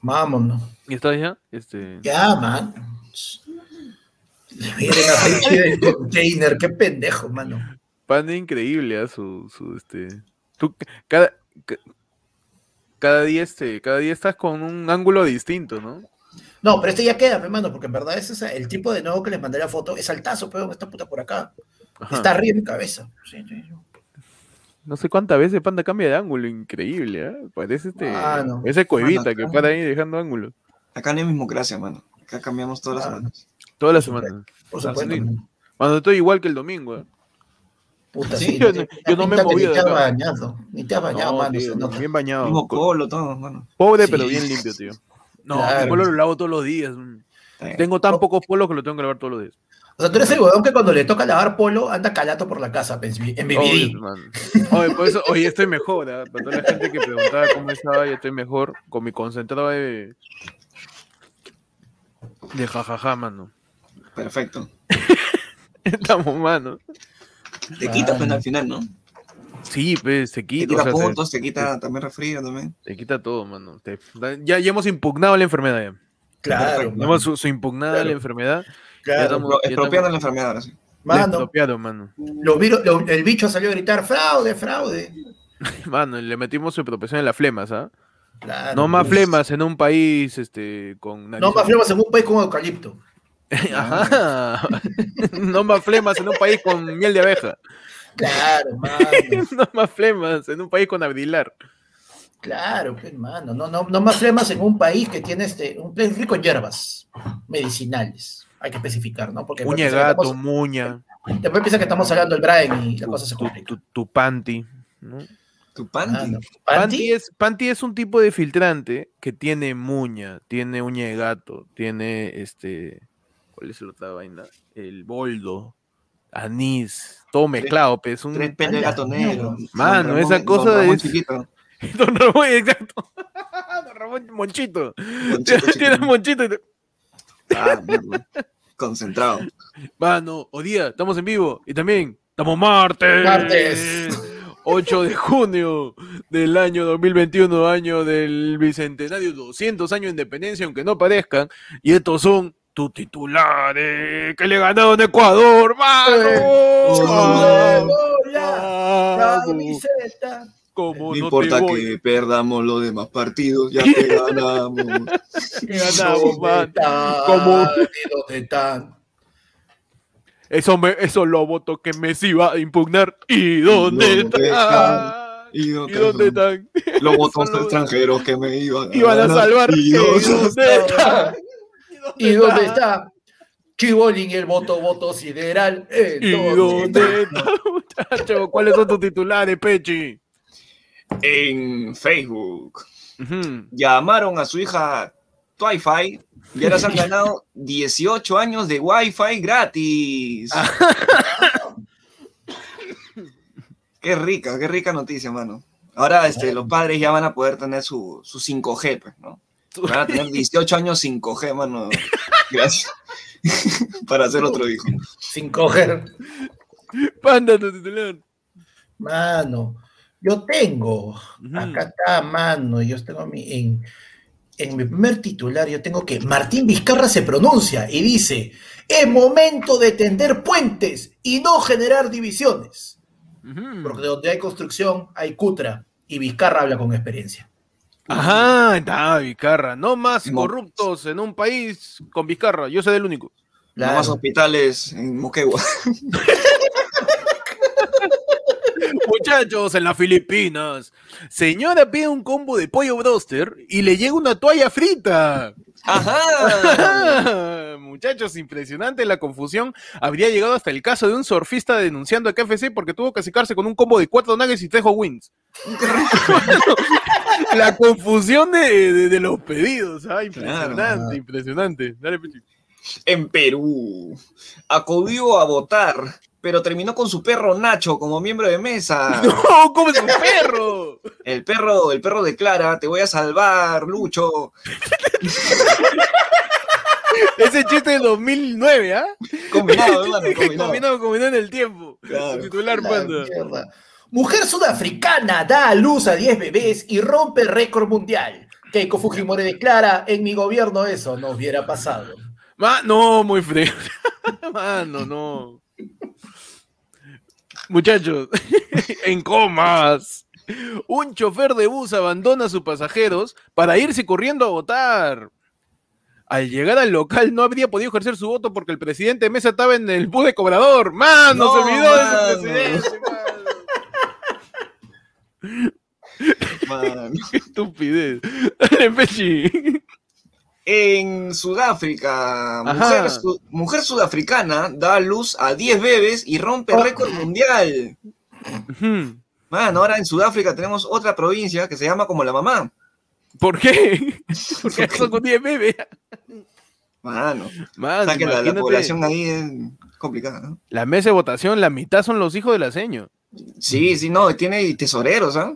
Vámonos. ¿Y estás ya? Este... Ya, man. Miren a Richie del container, qué pendejo, mano. Panda increíble, ¿ah? su, su, este. Tú, cada, ca- cada día, este, cada día estás con un ángulo distinto, ¿no? No, pero este ya queda, hermano, porque en verdad ese es el tipo de nuevo que les mandé la foto, es altazo, pero esta puta por acá. Ajá. Está arriba de mi cabeza. Sí, sí, sí. No sé cuántas veces Panda cambia de ángulo, increíble, ¿ah? Parece este. Ah, no. Ese coevita Mano, que acá- para ahí dejando ángulo. Acá no hay mismocracia, mano. Acá cambiamos todas las Ah. semanas. Toda la semana. Por supuesto. Cuando estoy igual que el domingo, ¿eh? Puta, Sí, sí. yo no yo me he movido Ni te has bañado. Ni te has bañado, No, mano. tío, bien bañado. Mismo Co- polo, todo, mano. Pobre, Sí. pero bien limpio, tío. No, Claro. mi polo lo lavo todos los días. mm. Tengo tan pocos polos que lo tengo que lavar todos los días. O sea, tú eres el huevón que cuando le toca lavar polo anda calato por la casa, pues, en BBD. Oye, por eso, oye, estoy mejor, ¿ah? Para toda la gente que preguntaba cómo estaba, yo estoy mejor con mi concentrado de. de jajaja, mano. Perfecto. Estamos, mano. Te quita Mano. pena al final, ¿no? Sí, pues, se Te quita. quita o sea, te- puntos, te quita también refrío también. te, quita todo, mano. Te- ya, ya hemos impugnado la enfermedad, ya. Claro. Hemos su, su impugnada Claro. la enfermedad. Claro. Expropiando la enfermedad sí. Mano, mano. el bicho salió a gritar fraude, fraude. Mano, le metimos su expropiación en las flemas, ¿ah? Claro, No más pues. flemas en un país este, con No más flemas en un país con eucalipto. Ajá. no más flemas en un país con miel de abeja. Claro, mano. no más flemas en un país con abdilar. Claro, pues, hermano. No, no, no más flemas en un país que tiene este, un país rico en hierbas medicinales. Hay que especificar, ¿no? Porque Uña de gato, muña, después piensa que estamos hablando del Brian y la tu, cosa se complica. tu- tu panty. ¿no? Tu panty. Mano. Panty ¿Panty? es, panty es un tipo de filtrante que tiene muña, tiene uña de gato, tiene este. ¿Cuál es la otra vaina? El boldo, anís, todo mezclado, pues. Un... Tres de gato negro. Mano, esa cosa Don Ramón es- chiquito. Don Ramón, exacto. Don Ramón Monchito. Monchito Tiene chiquito. Monchito. y te- Ah, mierda. Concentrado. Mano, hoy día estamos en vivo y también estamos martes. Martes. 8 de junio del año 2021, año del bicentenario, 200 años de independencia, aunque no parezcan. Y estos son tus titulares que le ganaron a Ecuador, Oh, mano. Vamos. Como No no importa te voy, que perdamos los demás partidos, ya que ganamos. que ganamos, ¿Dónde man. están? Como- ¿Y ¿Dónde están? Eso, me, eso lo voto que Messi va a impugnar. ¿Y dónde ¿Dónde están? ¿Y ¿Y dónde dónde están? están? Los votos extranjeros que me iban a, Iban a salvar. ¿Y ¿Y dónde dónde están? ¿Y dónde está? Chibolín, el voto, voto sideral. ¿En ¿Y dónde está, muchacho? ¿Cuáles son tus titulares, Pechi? En Facebook. Ujú. Llamaron a su hija Wi-Fi y ahora se han ganado 18 años de Wi-Fi gratis. qué rica, qué rica noticia, mano. Ahora este, los padres ya van a poder tener su, su 5G, pues, ¿no? Van a tener 18 años 5G, mano. Gracias. Para hacer otro hijo. Sin coger. Panda, tu titular. Mano, yo tengo. Acá está, mano. Yo tengo mi, en, en mi primer titular, yo tengo que Martín Vizcarra se pronuncia y dice: Es momento de tender puentes y no generar divisiones. Porque donde hay construcción hay cutra. Y Vizcarra habla con experiencia. Ajá, está Vizcarra. No más corruptos en un país con Vizcarra. Yo soy el único. No más hospitales en Moquegua. Muchachos, en las Filipinas. Señora pide un combo de pollo broster y le llega una toalla frita. ¡Ajá! Muchachos, impresionante la confusión. Habría llegado hasta el caso de un surfista denunciando a KFC porque tuvo que secarse con un combo de cuatro nuggets y tres hot wings. la confusión de, de- de los pedidos. ah, impresionante, Claro. impresionante. Dale, Pechi. En Perú. Acudió a votar, pero terminó con su perro Nacho como miembro de mesa. ¡No! ¡Come su perro! El perro, el perro declara, te voy a salvar, Lucho. Ese chiste de 2009, ¿ah? Combinado, hermano, combinado. combinado, combinado en el tiempo. Claro. Su titular, La panda. Mujer sudafricana da a luz a 10 bebés y rompe el récord mundial. Keiko Fujimori declara, en mi gobierno eso no hubiera pasado. Ma- no, muy frío. Mano, no. Muchachos, en comas. Un chofer de bus abandona a sus pasajeros para irse corriendo a votar. Al llegar al local no habría podido ejercer su voto porque el presidente Mesa estaba en el bus de cobrador. ¡Mano! No, se olvidó de mano. ese presidente. Man. ¡Qué estupidez! Dale, Pechi. En Sudáfrica, mujer, su- mujer sudafricana da a luz a 10 bebés y rompe Oh. récord mundial. Ujú. Man, ahora en Sudáfrica tenemos otra provincia que se llama como la mamá. ¿Por qué? Porque son con 10 bebés. Mano, Mano, o sea que la, población ahí es complicada, ¿no? La mesa de votación, la mitad son los hijos de la seño. Sí, sí, no, tiene tesoreros, ¿ah?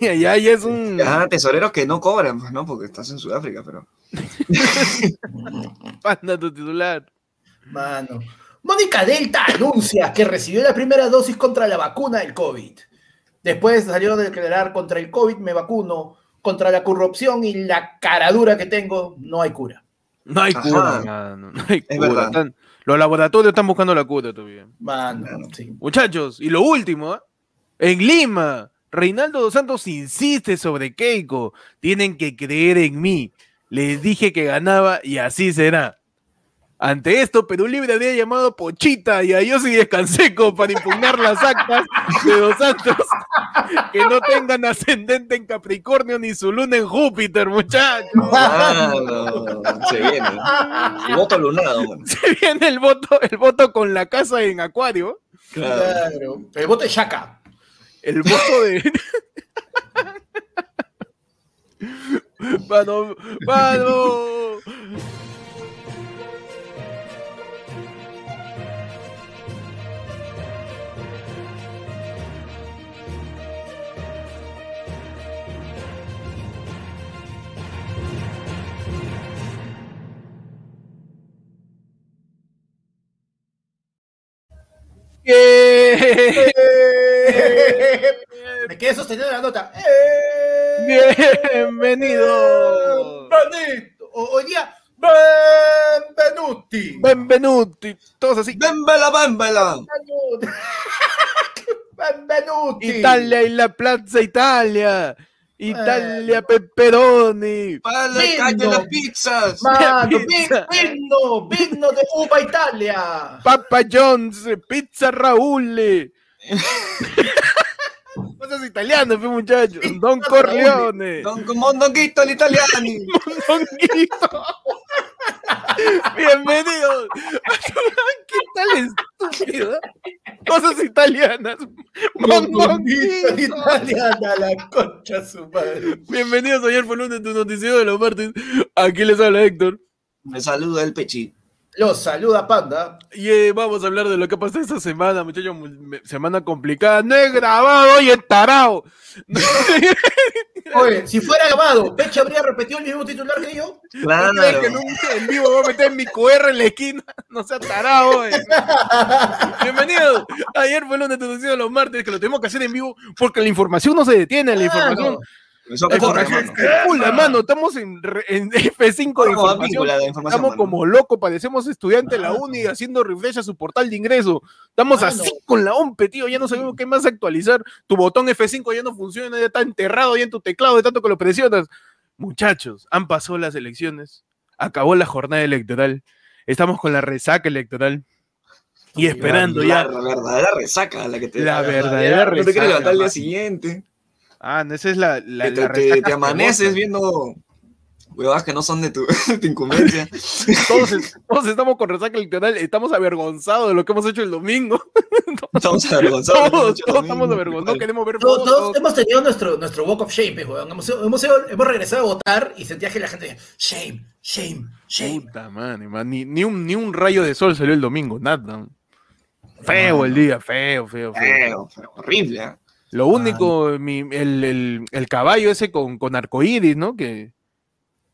Y allá ya es un. Ajá, tesoreros que no cobran, pues, ¿no? Porque estás en Sudáfrica, pero. Panda tu titular. Mano. Mónica Delta anuncia que recibió la primera dosis contra la vacuna del COVID. Después salió de declarar contra el COVID me vacuno, contra la corrupción y la caradura que tengo, no hay cura. No hay Ajá. cura, mano. No hay Es cura. verdad. Están- los laboratorios están buscando la cura todavía. Mano, Mano. sí. Muchachos, y lo último, ¿ah? en Lima, Reinaldo dos Santos insiste sobre Keiko. Tienen que creer en mí. Les dije que ganaba y así será. Ante esto, Perú Libre había llamado Pochita y a Yossi Descanseco para impugnar las actas de Dos Santos que no tengan ascendente en Capricornio ni su luna en Júpiter, muchachos. Mano, se viene. El voto lunado. Se viene el voto, el voto con la casa en Acuario. Claro. Claro. El voto de Shaka. El voto de. Mano, mano. Me quedé sosteniendo la nota. Bienvenido. Benvenuto. O- Hoy día, benvenuti. Benvenuti. Todos así. ¡Bembela, bembela! Benvenuti. Benvenuti. Italia y la Plaza Italia. Italia Pepperoni. ¡Para la Lindo. calle las pizzas! Mano, Pizza. vino, vino de Uva Italia. Papa John's, Pizza Raúl. Cosas italianas, muchachos. Don Corleone. Don Mondonguito el italiani. Mondonguito. Bienvenidos. ¿Qué tal estúpido? Cosas italianas. Mondonguito. italiana, la concha su madre. Bienvenidos ayer fue lunes tu noticiero de los martes. Aquí les habla Héctor. Me saluda el Pechi. Los saluda Panda. Y eh, vamos a hablar de lo que pasó esta semana, muchachos. Semana complicada. No he grabado, oye, tarao. Oye, si fuera grabado, Peche habría repetido el mismo titular que yo. Claro. ¿Crees que en un en vivo voy a meter mi QR en la esquina? No sea tarao, oye. Bienvenidos. Ayer fue lunes de los martes, que lo tenemos que hacer en vivo porque la información no se detiene. La información. Eso La que corre, información mano. Estamos en, re- en F5 de Como información. víncula de información, Estamos mano. como locos, parecemos estudiantes de la uni haciendo refresh a su portal de ingreso. Estamos Mano. así con la OMPE, tío. Ya no sabemos qué más actualizar. Tu botón F5 ya no funciona, ya está enterrado ya en tu teclado de tanto que lo presionas. Muchachos, han pasado las elecciones. Acabó la jornada electoral. Estamos con la resaca electoral. Y esperando la, ya. La verdadera resaca, la que te La verdadera No te resaca, quieres levantar al día siguiente. Ah, no, esa es la, la, que te, la te- te amaneces famosa. viendo huevadas que no son de tu, de tu incumbencia. Todos, todos estamos con resaca electoral. Estamos avergonzados de lo que hemos hecho el domingo. Estamos avergonzados. Todos, mucho todos domingo. estamos avergonzados. No queremos ver Todos, hemos tenido nuestro, nuestro walk of shame, weón. Hemos, hemos, hemos regresado a votar y sentía que la gente decía, shame, shame, shame. Puta man. Ni, ni, un, ni un rayo de sol salió el domingo, nada. Feo el día, feo, feo, feo. Feo, feo, horrible. ¿eh? Lo único, mi- el, el- el caballo ese con, con arcoíris, ¿no? Que,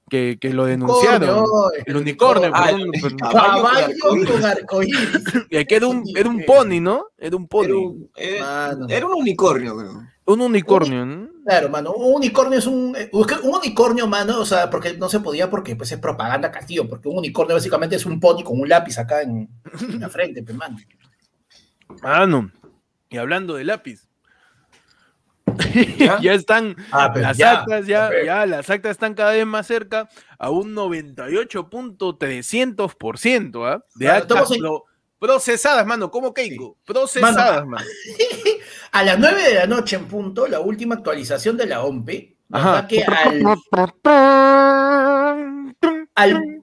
que, que lo denunciaron. Unicornio, El unicornio, Ah, perdón, el perdón. caballo Caballo con arcoíris. Y que era un, era un pony, ¿no? Era un Era pony. un, era- un unicornio, creo. Un unicornio, ¿no? Claro, mano. Un unicornio es un. eh, Un unicornio, mano, o sea, porque no se podía porque pues es propaganda castillo, porque un unicornio básicamente es un pony con un lápiz acá en, en la frente, pues, mano. Mano. Y hablando de lápiz. ¿Ya? ya están Ah, las ya, actas, ya, ya, las actas están cada vez más cerca a un 98.300%, ¿ah? De Claro, actas en- pro- procesadas, mano, ¿cómo Keiko? Procesadas, mano. A las 9 de la noche en punto, la última actualización de la OMPE nos Ajá. da que al, al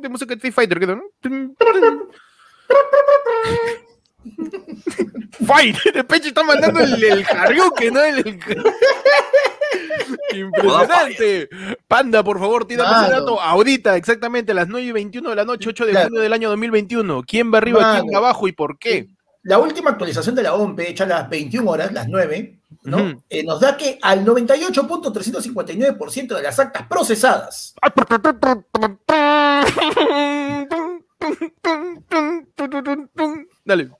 De música de Street Fighter, ¿no? Fight, de pecho está mandando el, el Haryuken, ¿no? El- el- Impresionante. Panda, por favor, tírame ese dato ahorita, exactamente a las 9 y 21 de la noche, 8 de Claro. junio del año 2021. ¿Quién va arriba, quién Mano. va abajo y por qué? la última actualización de la OMPE, hecha a las 21 horas, las 9, ¿no? Ujú. Eh, nos da que al 98.359% de las actas procesadas Dale.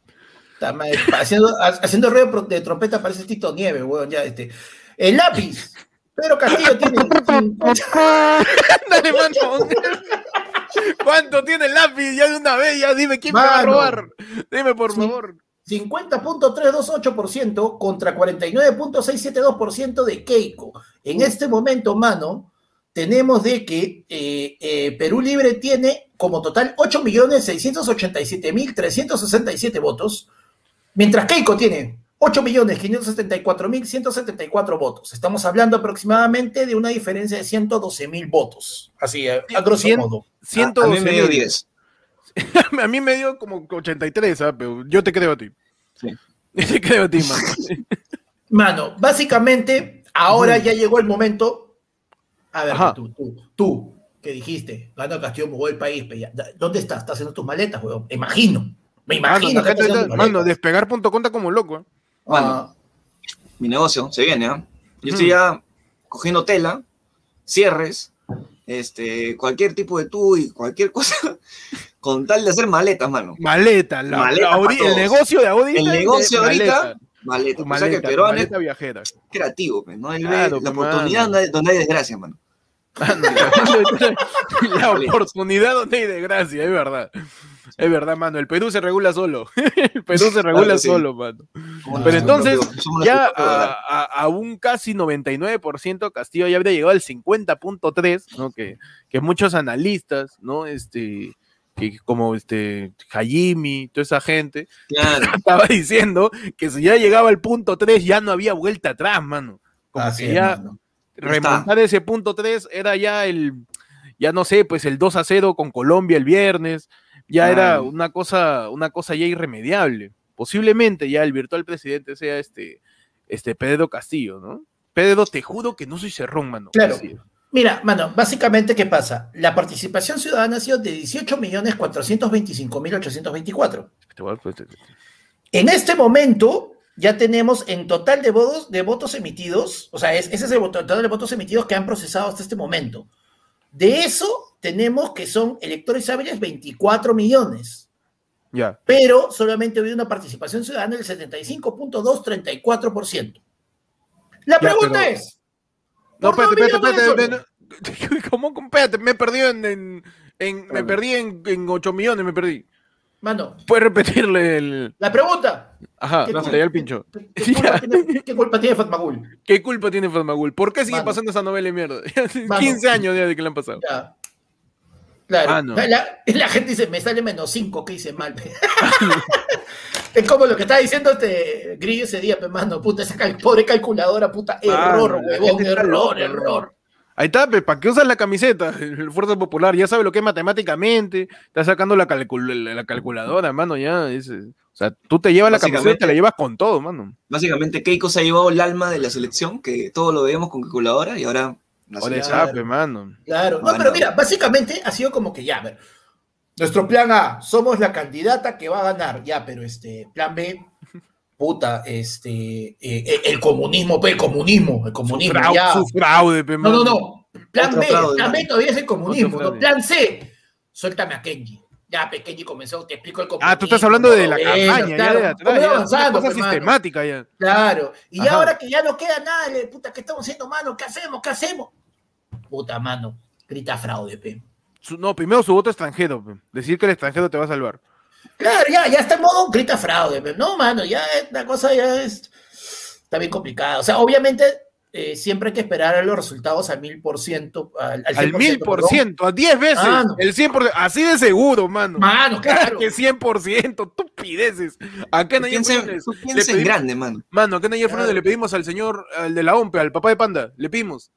Haciendo, ha- haciendo ruido de trompeta parece Tito Nieve, weón, ya este. El lápiz. Pedro Castillo tiene 50 Dale, mano. ¿Cuánto tiene el lápiz? Ya de una vez, ya dime quién me va a Mano. robar. Dime, por favor. 50.328% contra 49.672% de Keiko. En este momento, mano, tenemos de que eh, eh, Perú Libre tiene como total 8.687.367 votos, mientras Keiko tiene 8.574.174 votos. Estamos hablando aproximadamente de una diferencia de 112.000 votos. Así, a, a grosso Cien- modo. A, a mí me dio 112 10. A mí me dio como 83, ¿ah? pero yo te creo a ti. Sí. Te creo a ti, mano. Mano, básicamente, ahora ya llegó el momento. A ver, Ajá. tú, tú, tú, que dijiste, gana Castillo, movió el país. ¿dónde estás? ¿Estás haciendo tus maletas, weón? Imagino, me Mano, imagino la haciendo está- mano, maletas. despegar punto conta como loco. ¿eh? Mano, Ah, mi negocio se viene, ¿ah? Yo Ujú. estoy ya cogiendo tela, cierres, este, cualquier tipo de tubo y cualquier cosa, con tal de hacer maletas, mano. Maleta, la, Maleta la Audi- el negocio de ahudita. El negocio ahorita, Maleta, maleta. tu O sea que el maleta, es maleta viajera. creativo, pues, ¿no? Él Claro, ve la pues, oportunidad mano. donde, donde hay desgracia, mano. Mano, la oportunidad donde hay de gracia, es verdad. Es verdad, mano. El Perú se regula solo. El Perú se regula Claro, sí. solo, mano. Pero entonces, Ya a, dólar. a- a un casi 99% Castillo ya habría llegado al 50.3, ¿no? Que, que muchos analistas, ¿no? Este, que como este Hajimi, toda esa gente, Claro, estaba diciendo que si ya llegaba al punto 3 ya no había vuelta atrás, mano. Como así que es, ya mano. Ya está. remontar ese punto 3 era ya el, ya no sé, pues el 2 a 0 con Colombia el viernes, ya era una cosa, una cosa ya irremediable. Posiblemente ya el virtual presidente sea este, este Pedro Castillo, ¿no? Pedro, te juro que no soy cerrón, mano. Claro. Mira, mano, básicamente, ¿qué pasa? La participación ciudadana ha sido de 18.425.824. Te voy a- pues, En este momento ya tenemos en total de votos, de votos emitidos, o sea, es- ese es el total de votos emitidos que han procesado hasta este momento. De eso tenemos que son electores hábiles 24 millones, Ya. pero solamente habido una participación ciudadana del 75.234%. La pregunta pero- es, No, ¿por espérate, espérate, espérate. ¿Cómo? Espérate, me he perdido en, en- en- me perdí en, en 8 millones, me perdí. mano, ¿Puedes repetirle el. la pregunta, Ajá, ¿Qué se le dio el pincho. ¿qué, qué culpa, tiene, qué culpa tiene Fatmagul? ¿Qué culpa tiene Fatmagul? ¿Por qué sigue Mano. pasando esa novela de mierda? Mano. 15 años ya de que le han pasado. Ya. Claro. Ah, no. la, la gente dice, me sale menos 5, que hice mal. es como lo que estaba diciendo este grillo ese día, pe, mano, puta, esa cal- pobre calculadora, puta, error, Mano, la huevón, error, error. Ahí está, ¿para qué usas la camiseta? El Fuerza Popular ya sabe lo que es matemáticamente, está sacando la, calcul- la- la calculadora, mano, ya. es, o sea, tú te llevas la camiseta te la llevas con todo, mano. básicamente Keiko se ha llevado el alma de la selección, que todo lo veíamos con calculadora y ahora Ahora selección. sabe, mano. Claro, no, pero mira, básicamente ha sido como que ya, a ver, nuestro plan A, somos la candidata que va a ganar, ya, pero este, plan B, puta, este, eh, eh, el comunismo, el comunismo, el Su, comunismo, fraude, ya. su fraude, pe, No, no, no. Plan Otro B, fraude, plan B todavía es el comunismo. ¿no? Plan C, suéltame a Kenji. Ya, pequeño, y comenzó, te explico el Ah, tú estás hablando de la Bueno, campaña, claro, ya de atrás, vamos ya, avanzando, cosa pues, sistemática ya. Claro. Y Ajá. ahora que ya no queda nada, le- puta, ¿qué estamos haciendo, mano? ¿Qué hacemos? ¿Qué hacemos? Puta, mano. Grita fraude, pe. Su- no, primero su voto extranjero, pe. decir que el extranjero te va a salvar. Claro, ya, ya está en modo grita fraude, pe. No, mano, ya la cosa ya es. Está bien complicada. O sea, obviamente, eh, siempre hay que esperar a los resultados al mil por ciento. Al Al 100%, mil por ciento, a diez veces, Ah, no. el 100%, así de seguro, mano. Mano, claro. que 100%, estupideces. Acá en Ayer piensa en pedimos- grande, mano. Mano, acá en Ayer Claro. le pedimos al señor, al de la OMPE, al papá de Panda, le pedimos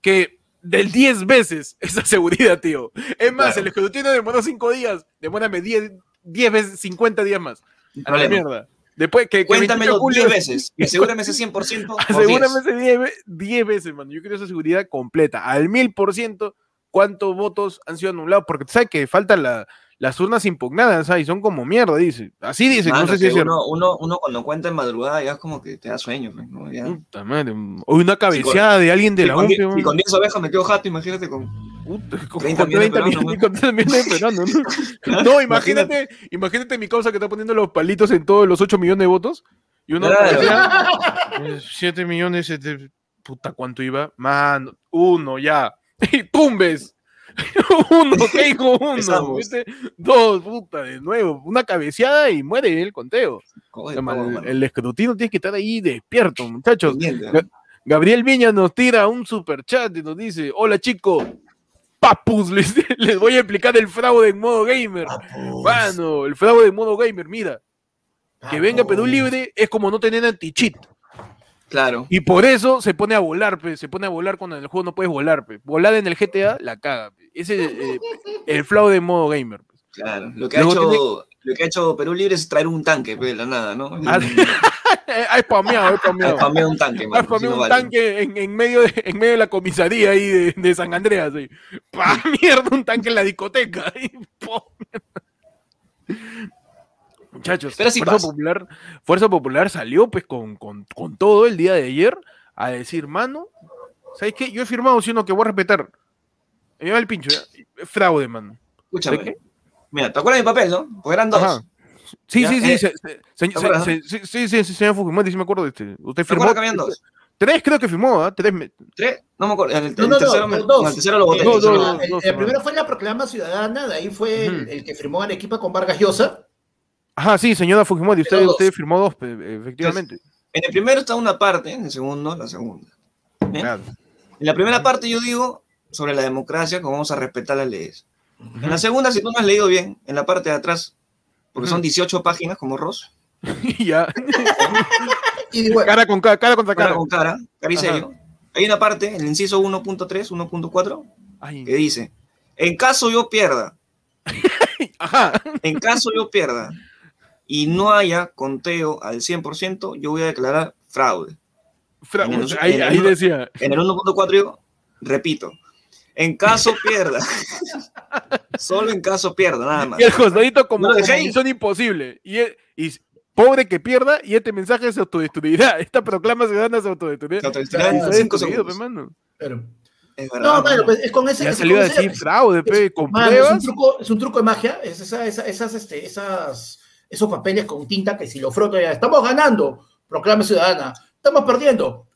que del 10 veces esa seguridad, tío. Es más, Claro. el escrutinio demoró 5 días, demórame 10, 10 veces, 50 días más. A la mierda. Después que, que 28 de Cuéntamelo julio- 10 veces y asegúrame ese 100%. por 10. Asegúrame ese 10, ve- 10 veces, mano. Yo quiero esa seguridad completa. Al mil por ciento, ¿cuántos votos han sido anulados? Porque tú sabes que faltan la- las urnas impugnadas, ¿sabes? Y son como mierda, dice. Así dice, no sé si es uno, uno, uno cuando cuenta en madrugada ya es como que te da sueño. pues, ¿no? Ya. Puta madre. O una cabeceada de alguien de la con, y con 10 ovejas me quedo jato, imagínate con... Puta, con, 30 con millones 30 de peruanos, millones, con 30 millones de peruanos, ¿no? No, imagínate, imagínate mi causa que está poniendo los palitos en todos los 8 millones de votos. Y uno Claro. 7 millones, siete- puta, ¿cuánto iba? Mano, uno ya. Y tumbes. uno, ¿qué dijo uno? Dos, puta, de nuevo. Una cabeceada y muere el conteo. Joder, O sea, todo, el, el escrutino tiene que estar ahí despierto, muchachos. Gabriel Viña nos tira un super chat y nos dice: Hola chicos, papus, les, les voy a explicar el fraude en modo gamer. Papus, Mano, el fraude en modo gamer, mira, que venga Perú libre es como no tener anti-cheat. Claro. Y por eso se pone a volar, pe, se pone a volar cuando en el juego no puedes volar. Pe. Volar en el GTA la caga. pe. Ese es eh, el fraude en modo gamer. Claro, lo que, ha hecho, lo que ha hecho Perú Libre es traer un tanque, de la nada, ¿no? Ah, ha spameado, ha Ha spameado. spameado un tanque, Ha mano, spameado si no un vale. tanque en, en medio de, en medio de la comisaría ahí de, de San Andreas. ahí. ¡Pa mierda! Un tanque en la discoteca. ahí. Muchachos, Pero Fuerza, pasa. Popular, Fuerza Popular salió pues con, con, con todo el día de ayer a decir, mano, ¿sabes qué? Yo he firmado, sino que voy a respetar. Me va el pincho. Fraude, mano. ¿De Escúchame. Mira, ¿te acuerdas de mi papel, no? Porque eran dos. Ajá. Sí, sí, sí, eh, se- se- se- ¿te acuerdas, se- se- sí, sí, sí, señor Fujimori, sí me acuerdo de este. Usted ¿Te firmó. que habían dos? Tres creo que firmó, ¿ah? Tres. me- ¿Tres? No me acuerdo. El, el No, no, no, tercero, me- no, dos. no, el tercero lo voté. El- el primero fue la proclama ciudadana, de ahí fue el, que firmó Arequipa con Vargas Llosa. Ajá, sí, señora Fujimori, usted, usted firmó dos, pe- efectivamente. En el primero está una parte, en el segundo, la segunda. ¿Bien? Claro. En la primera parte yo digo sobre la democracia, cómo vamos a respetar las leyes. En la segunda, si tú no has leído bien, en la parte de atrás, porque son Ujú. 18 páginas como Ross, ya. Y Cara con cara, cara contra cara cara. con cara, serio, hay una parte, en el inciso 1.3, 1.4, Ay, que dice, en caso yo pierda, Ajá. en caso yo pierda y no haya conteo al 100%, yo voy a declarar fraude. Fra- En el- ahí, en el- ahí decía. En el 1.4 yo repito, en caso pierda, solo en caso pierda, nada más. Y el costadito como, No como misión imposible. Y, e- y pobre que pierda, y este mensaje se autodestruirá. Esta proclama ciudadana se autodestruirá. Se autodestruirá en segundos. pero- Es verdad, no, bueno, mano. pues es con ese. Ya es salió con a ese- decir fraude, pe, es- con mano, es, pruebas. un truco, es un truco de magia, es esa- esa- esas, este, esas, esos papeles con tinta que si lo froto ya, estamos ganando, proclama ciudadana, estamos perdiendo.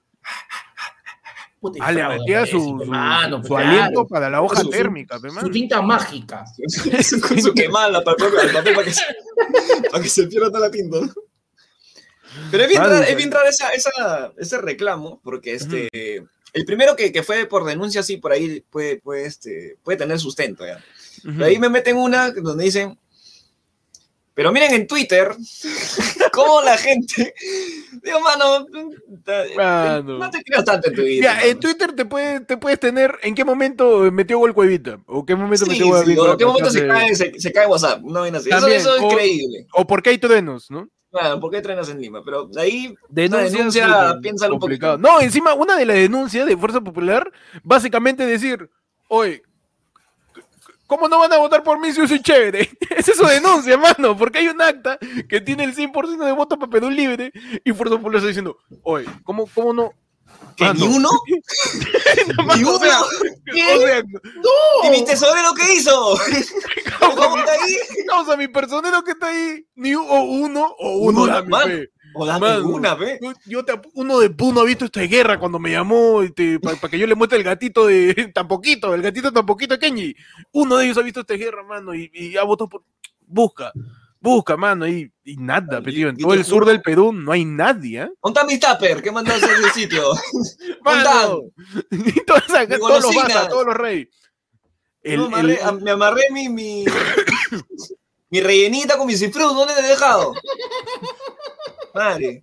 Puta, Ah, le metía su, su- mano, su pues, aliento claro, para la hoja Su- térmica, su mano. tinta mágica. con su quemada para, papel para que, se, para que se pierda toda la tinta. ¿no? Pero es bien, Vale, raro, es vale. bien raro esa, esa- ese reclamo, porque este, el primero que, que fue por denuncia, sí, por ahí puede, puede, este, puede tener sustento. ¿ya? Ujú. Pero ahí me meten una donde dicen, pero miren en Twitter cómo la gente... Digo, mano, Mano. no te creas tanto en Twitter. Ya, en. Twitter te, puede, te puedes tener en qué momento metió gol Cuevita o qué momento Sí, metió gol sí, o en qué momento se cae, se, se cae WhatsApp. No, ven así. Eso, También, eso es o- increíble. o por qué hay truenos, ¿no? Bueno, ¿por qué trenas en Lima? Pero de ahí, denuncia, piénsalo un complicado. poquito. No, encima, una de las denuncias de Fuerza Popular, básicamente decir, oye, ¿cómo no van a votar por mí si yo soy chévere? Esa es su denuncia, mano, porque hay un acta que tiene el 100% de votos para Perú libre y Fuerza Popular está diciendo, oye, ¿cómo, cómo no? ¿Que Mano, ni uno? ¿Ni o sea, ¿Qué? O sea, ¿Y mi tesorero qué hizo? ¿Cómo está ahí? causa, mi personero que está ahí, ni o uno o uno, Uno, fe. O dame Mano, una, ve. yo- te uno de Puno ha visto esta guerra cuando me llamó para que yo le muestre el gatito de tan poquito, el gatito tan poquito de Kenji. Uno de ellos ha visto esta guerra, mano, y, y ha votado por. Busca, busca, mano, y, y nada, en todo el sur del Perú no hay nadie, ¿eh? ¿Dónde mi tupper? ¿Qué hacer ese sitio? Mano, y toda esa- Mi todos los basas, todos los reyes. El- me, amarré, el- me amarré mi, mi, mi rellenita con mi cifrú. ¿Dónde te he dejado? Madre.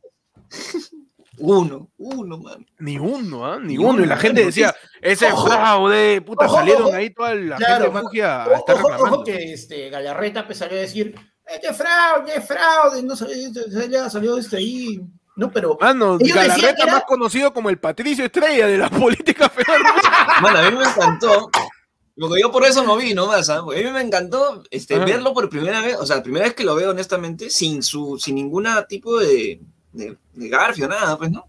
Uno, uno, man. Ni uno, ¿ah? Ni Ni uno. Y la gente decía, ese Ojo. fraude, puta, Ojo, salieron ojo. ahí toda la Claro, gente. Fugia a estar reclamando. ojo que este, Galarreta pues, salió a decir, este fraude, es fraude, no salió, salió, este ahí, no, pero Mano, Galarreta era- más conocido como el Patricio Estrella de la política federal. Mano, a mí me encantó. Porque yo por eso no vi nomás. Porque a mí me encantó este, Ajá. verlo por primera vez, o sea, la primera vez que lo veo honestamente, sin su, sin ningún tipo de, de, de garfio, nada, pues, ¿no?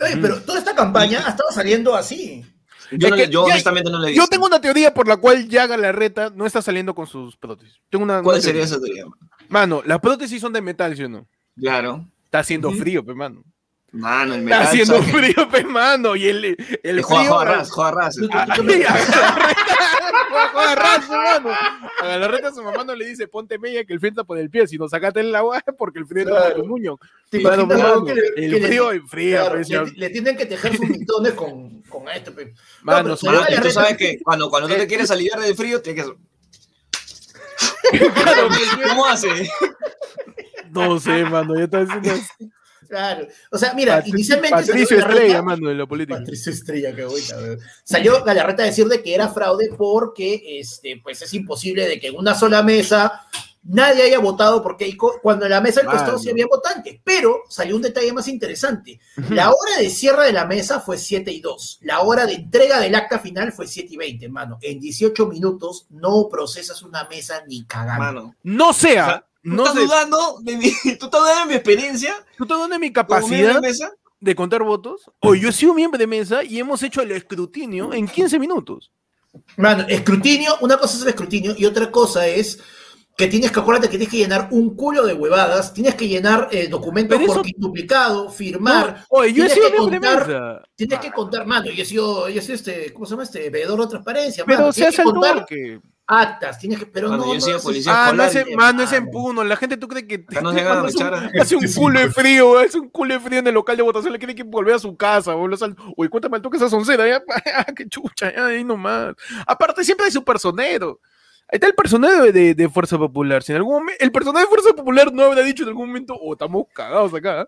Oye, pero toda esta campaña ha estado saliendo así. Yo, Es no que le- yo ya- honestamente no le he visto. Yo tengo una teoría por la cual ya Galarreta no está saliendo con sus prótesis. Tengo una, ¿Cuál una sería teoría. esa teoría? Mano, las prótesis son de metal, ¿sí o no? Claro. Está haciendo frío, pe, mano. Mano, el Está metal. haciendo ¿sabes? frío, pe, mano. Y el, el Eh, Juega, frío... juega ras, juega ras. Ah, juega- mano. A Galarreta su mamá no le dice ponte media que el frío está por el pie, sino sacate el agua porque el frío está Claro. por el muño. ¿Te Mano, imaginas, mano, weón, que le- que el frío enfría, claro, pues, le, tienen que tejer sus mitones con, con esto. pe. Mano, Ah, tú sabes que cuando, cuando tú te quieres aliviar del frío, tienes que... Claro, pues, ¿Cómo hace? No sé, mano, yo estaba diciendo así. Claro. O sea, mira, Patri- inicialmente Patricio Estrella, mano, de la política. Patricio Estrella, qué buena. Salió Galarreta a decir de que era fraude porque este, pues es imposible de que en una sola mesa nadie haya votado porque hay co- cuando en la mesa del Mano. costado sí había votantes. Pero salió un detalle más interesante. La hora de cierre de la mesa fue 7 y 2. La hora de entrega del acta final fue 7 y 20, mano. En 18 minutos no procesas una mesa ni cagando. Mano. No O sea, sea, ¿Tú no estás sé, dudando de mi, ¿Tú estás dudando de mi experiencia? ¿tú te dónde mi como miembro capacidad de mesa? de contar votos? O yo he sido miembro de mesa y hemos hecho el escrutinio en 15 minutos. Mano, escrutinio, una cosa es el escrutinio y otra cosa es que tienes que acuérdate que tienes que llenar un culo de huevadas, tienes que llenar eh, documentos eso- por quintuplicado, firmar, No, oye, yo he sido que miembro de contar- mesa. tienes que contar, mano, yo he sido, yo he sido este, ¿cómo se llama este? Veedor de transparencia, Pero mano, se tienes hace que contar. Actas, tienes que, pero no, yo no policía Ah, no es, en- y- mano, es en. Puno. La gente, ¿tú crees que un- echar. hace un culo de frío? Es un culo de frío en el local de votación. Le quiere que volver a su casa. boludo, sal- Oye, cuéntame el toque esa soncera. Ya, ah, qué chucha, ya, ahí nomás. Aparte, siempre hay su personero. Ahí está el personero de, de- de Fuerza Popular. Si en algún momento, el personero de Fuerza Popular no habrá dicho en algún momento, oh, estamos cagados acá.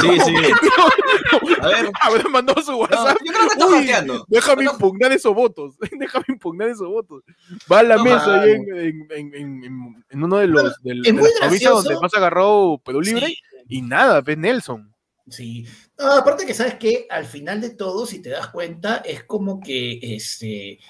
Sí, sí. A ver. habrá mandado su No, WhatsApp. yo creo que está Uy, hackeando. Déjame No. impugnar esos votos. Déjame impugnar esos votos. Va a la No, mesa ahí en, en- en- en- en- en uno de los de las donde más agarró Perú Libre Sí. y nada, ve Nelson. Sí. No, aparte que sabes que al final de todo, si te das cuenta, es como que este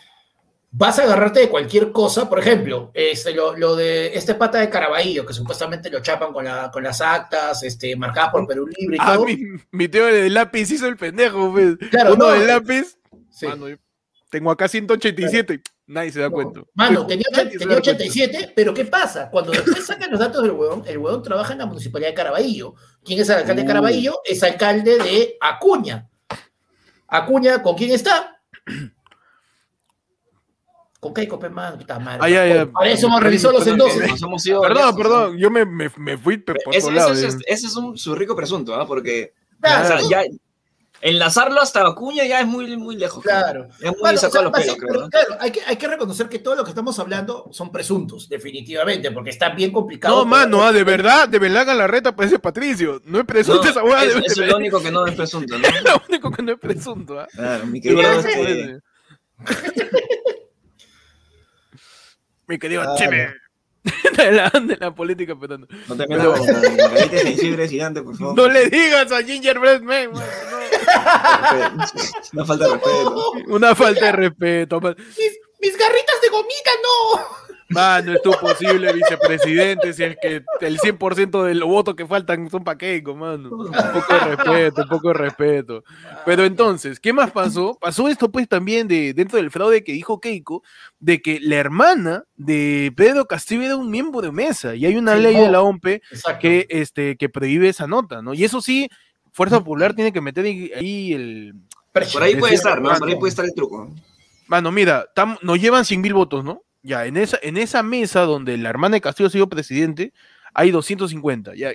vas a agarrarte de cualquier cosa. Por ejemplo, este, lo, lo de este pata de Caraballo, que supuestamente lo chapan con, la, con las actas, este, marcadas por Perú Libre y Ah, todo. mi, mi tío de lápiz hizo el pendejo, pues. Claro, Uno no, de eh, lápiz. Sí. Mano, tengo acá 187. Nadie se da cuenta. Mano, tenía, tenía da cuenta. 87, pero ¿qué pasa? Cuando después sacan los datos del huevón, el huevón trabaja en la municipalidad de Caraballo. ¿Quién es el alcalde de Uh. Caraballo? Es alcalde de Acuña. Acuña, ¿con quién está? Con Keiko Pemán, puta madre. Ya, ya. Para eso hemos revisado los endosos. nos hemos ido Perdón, perdón. Yo me, me, me fui por Ese, lado. ese eh. es, ese es un, su rico presunto, ¿ah? Porque Claro, o sea, ya, enlazarlo hasta Acuña ya es muy, muy lejos. Claro. Es muy Bueno, o sacado sea, los va a pelos, ser- creo. pero ¿no? claro, hay que, hay que reconocer que todo lo que estamos hablando son presuntos, definitivamente, porque está bien complicado. No, mano, ah, de verdad, de verdad Galarreta parece Patricio. No es presunto No, esa hueá. es, de- es lo único que no es presunto, ¿no? lo único que no es presunto, ¿ah? Claro, mi querido, este. Mi querido Ah, Cheme. De la, de la política petando. no te metas con la carita sensible gigante, por favor. No le digas a Gingerbread Man, mano, Una falta de respeto. no. Una falta de respeto. man. mis, mis garritas de gomita, no. Mano, es tu posible vicepresidente si es que el 100% de los votos que faltan son para Keiko, mano. Un poco de respeto, un poco de respeto. Pero entonces, ¿qué más pasó? Pasó esto pues también de dentro del fraude que dijo Keiko, de que la hermana de Pedro Castillo era un miembro de mesa y hay una Sí, ley no. de la OMPE Exacto. que, este, que prohíbe esa nota, ¿no? Y eso sí, Fuerza Popular tiene que meter ahí- el... Por ahí puede estar, ¿no? Por ahí puede estar el truco. Mano, mira, tam- nos llevan 100 mil votos, ¿no? Ya, en esa, en esa mesa donde la hermana de Castillo ha sido presidente, hay 250. Ya.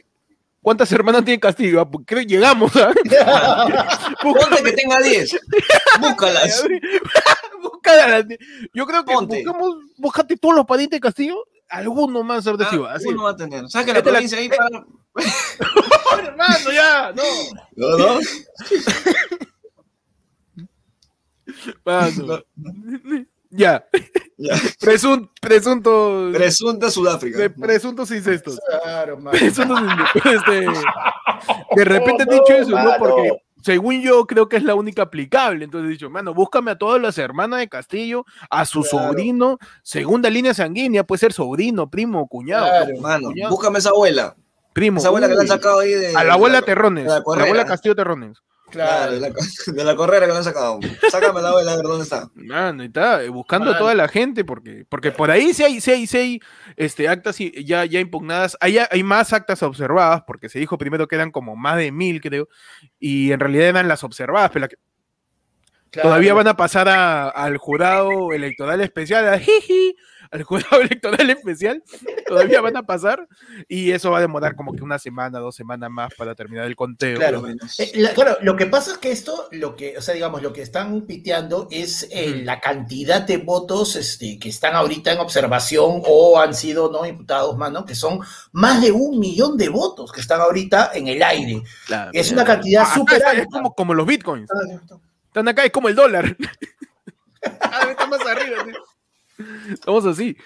¿Cuántas hermanas tiene Castillo? Ah, pues, creo que llegamos, ¿ah? Ponte que tenga 10. Búscalas. Búscala. Yo creo que Ponte. buscamos, búscate todos los parientes de Castillo, alguno más ser de Ah, así. uno va a tener. ¿Sabes que la provincia ahí para. hermano, ya, no. No, no. Mano. Ya, Ya. Presun- presuntos, Presunta Sudáfrica. de presuntos incestos. Claro. Presuntos incestos. Este, de repente han dicho eso, ¿no? Porque según yo creo que es la única aplicable. Entonces he dicho, mano, búscame a todas las hermanas de Castillo, a su Claro. sobrino, segunda línea sanguínea, puede ser sobrino, primo, cuñado, Claro. Mano, Cuñado. búscame esa abuela. primo. Esa abuela que le han sacado ahí de. a la abuela de Terrones, de la la abuela. Castillo Terrones. Claro, Claro. de la, de la correra que le han sacado. Sácame la abuela a ver dónde está. Mano, está buscando a toda la gente, porque, porque por ahí sí hay, sí hay, sí hay este, actas y- ya, ya impugnadas. Hay, hay más actas observadas, porque se dijo primero que eran como más de mil, creo, y en realidad eran las observadas, pero la que Claro. todavía van a pasar a- al jurado electoral especial, a jiji, al jurado electoral especial, todavía van a pasar, y eso va a demorar como que una semana, dos semanas más para terminar el conteo. Claro. Eh, la- claro, lo que pasa es que esto, lo que, o sea, digamos, lo que están piteando es eh, la cantidad de votos este, que están ahorita en observación o han sido no imputados, mano, que son más de un millón de votos que están ahorita en el aire. Claro. Es una cantidad súper alta. Es como, como los bitcoins. Están acá, es como el dólar. Cada vez está más arriba. ¿sí? Estamos así.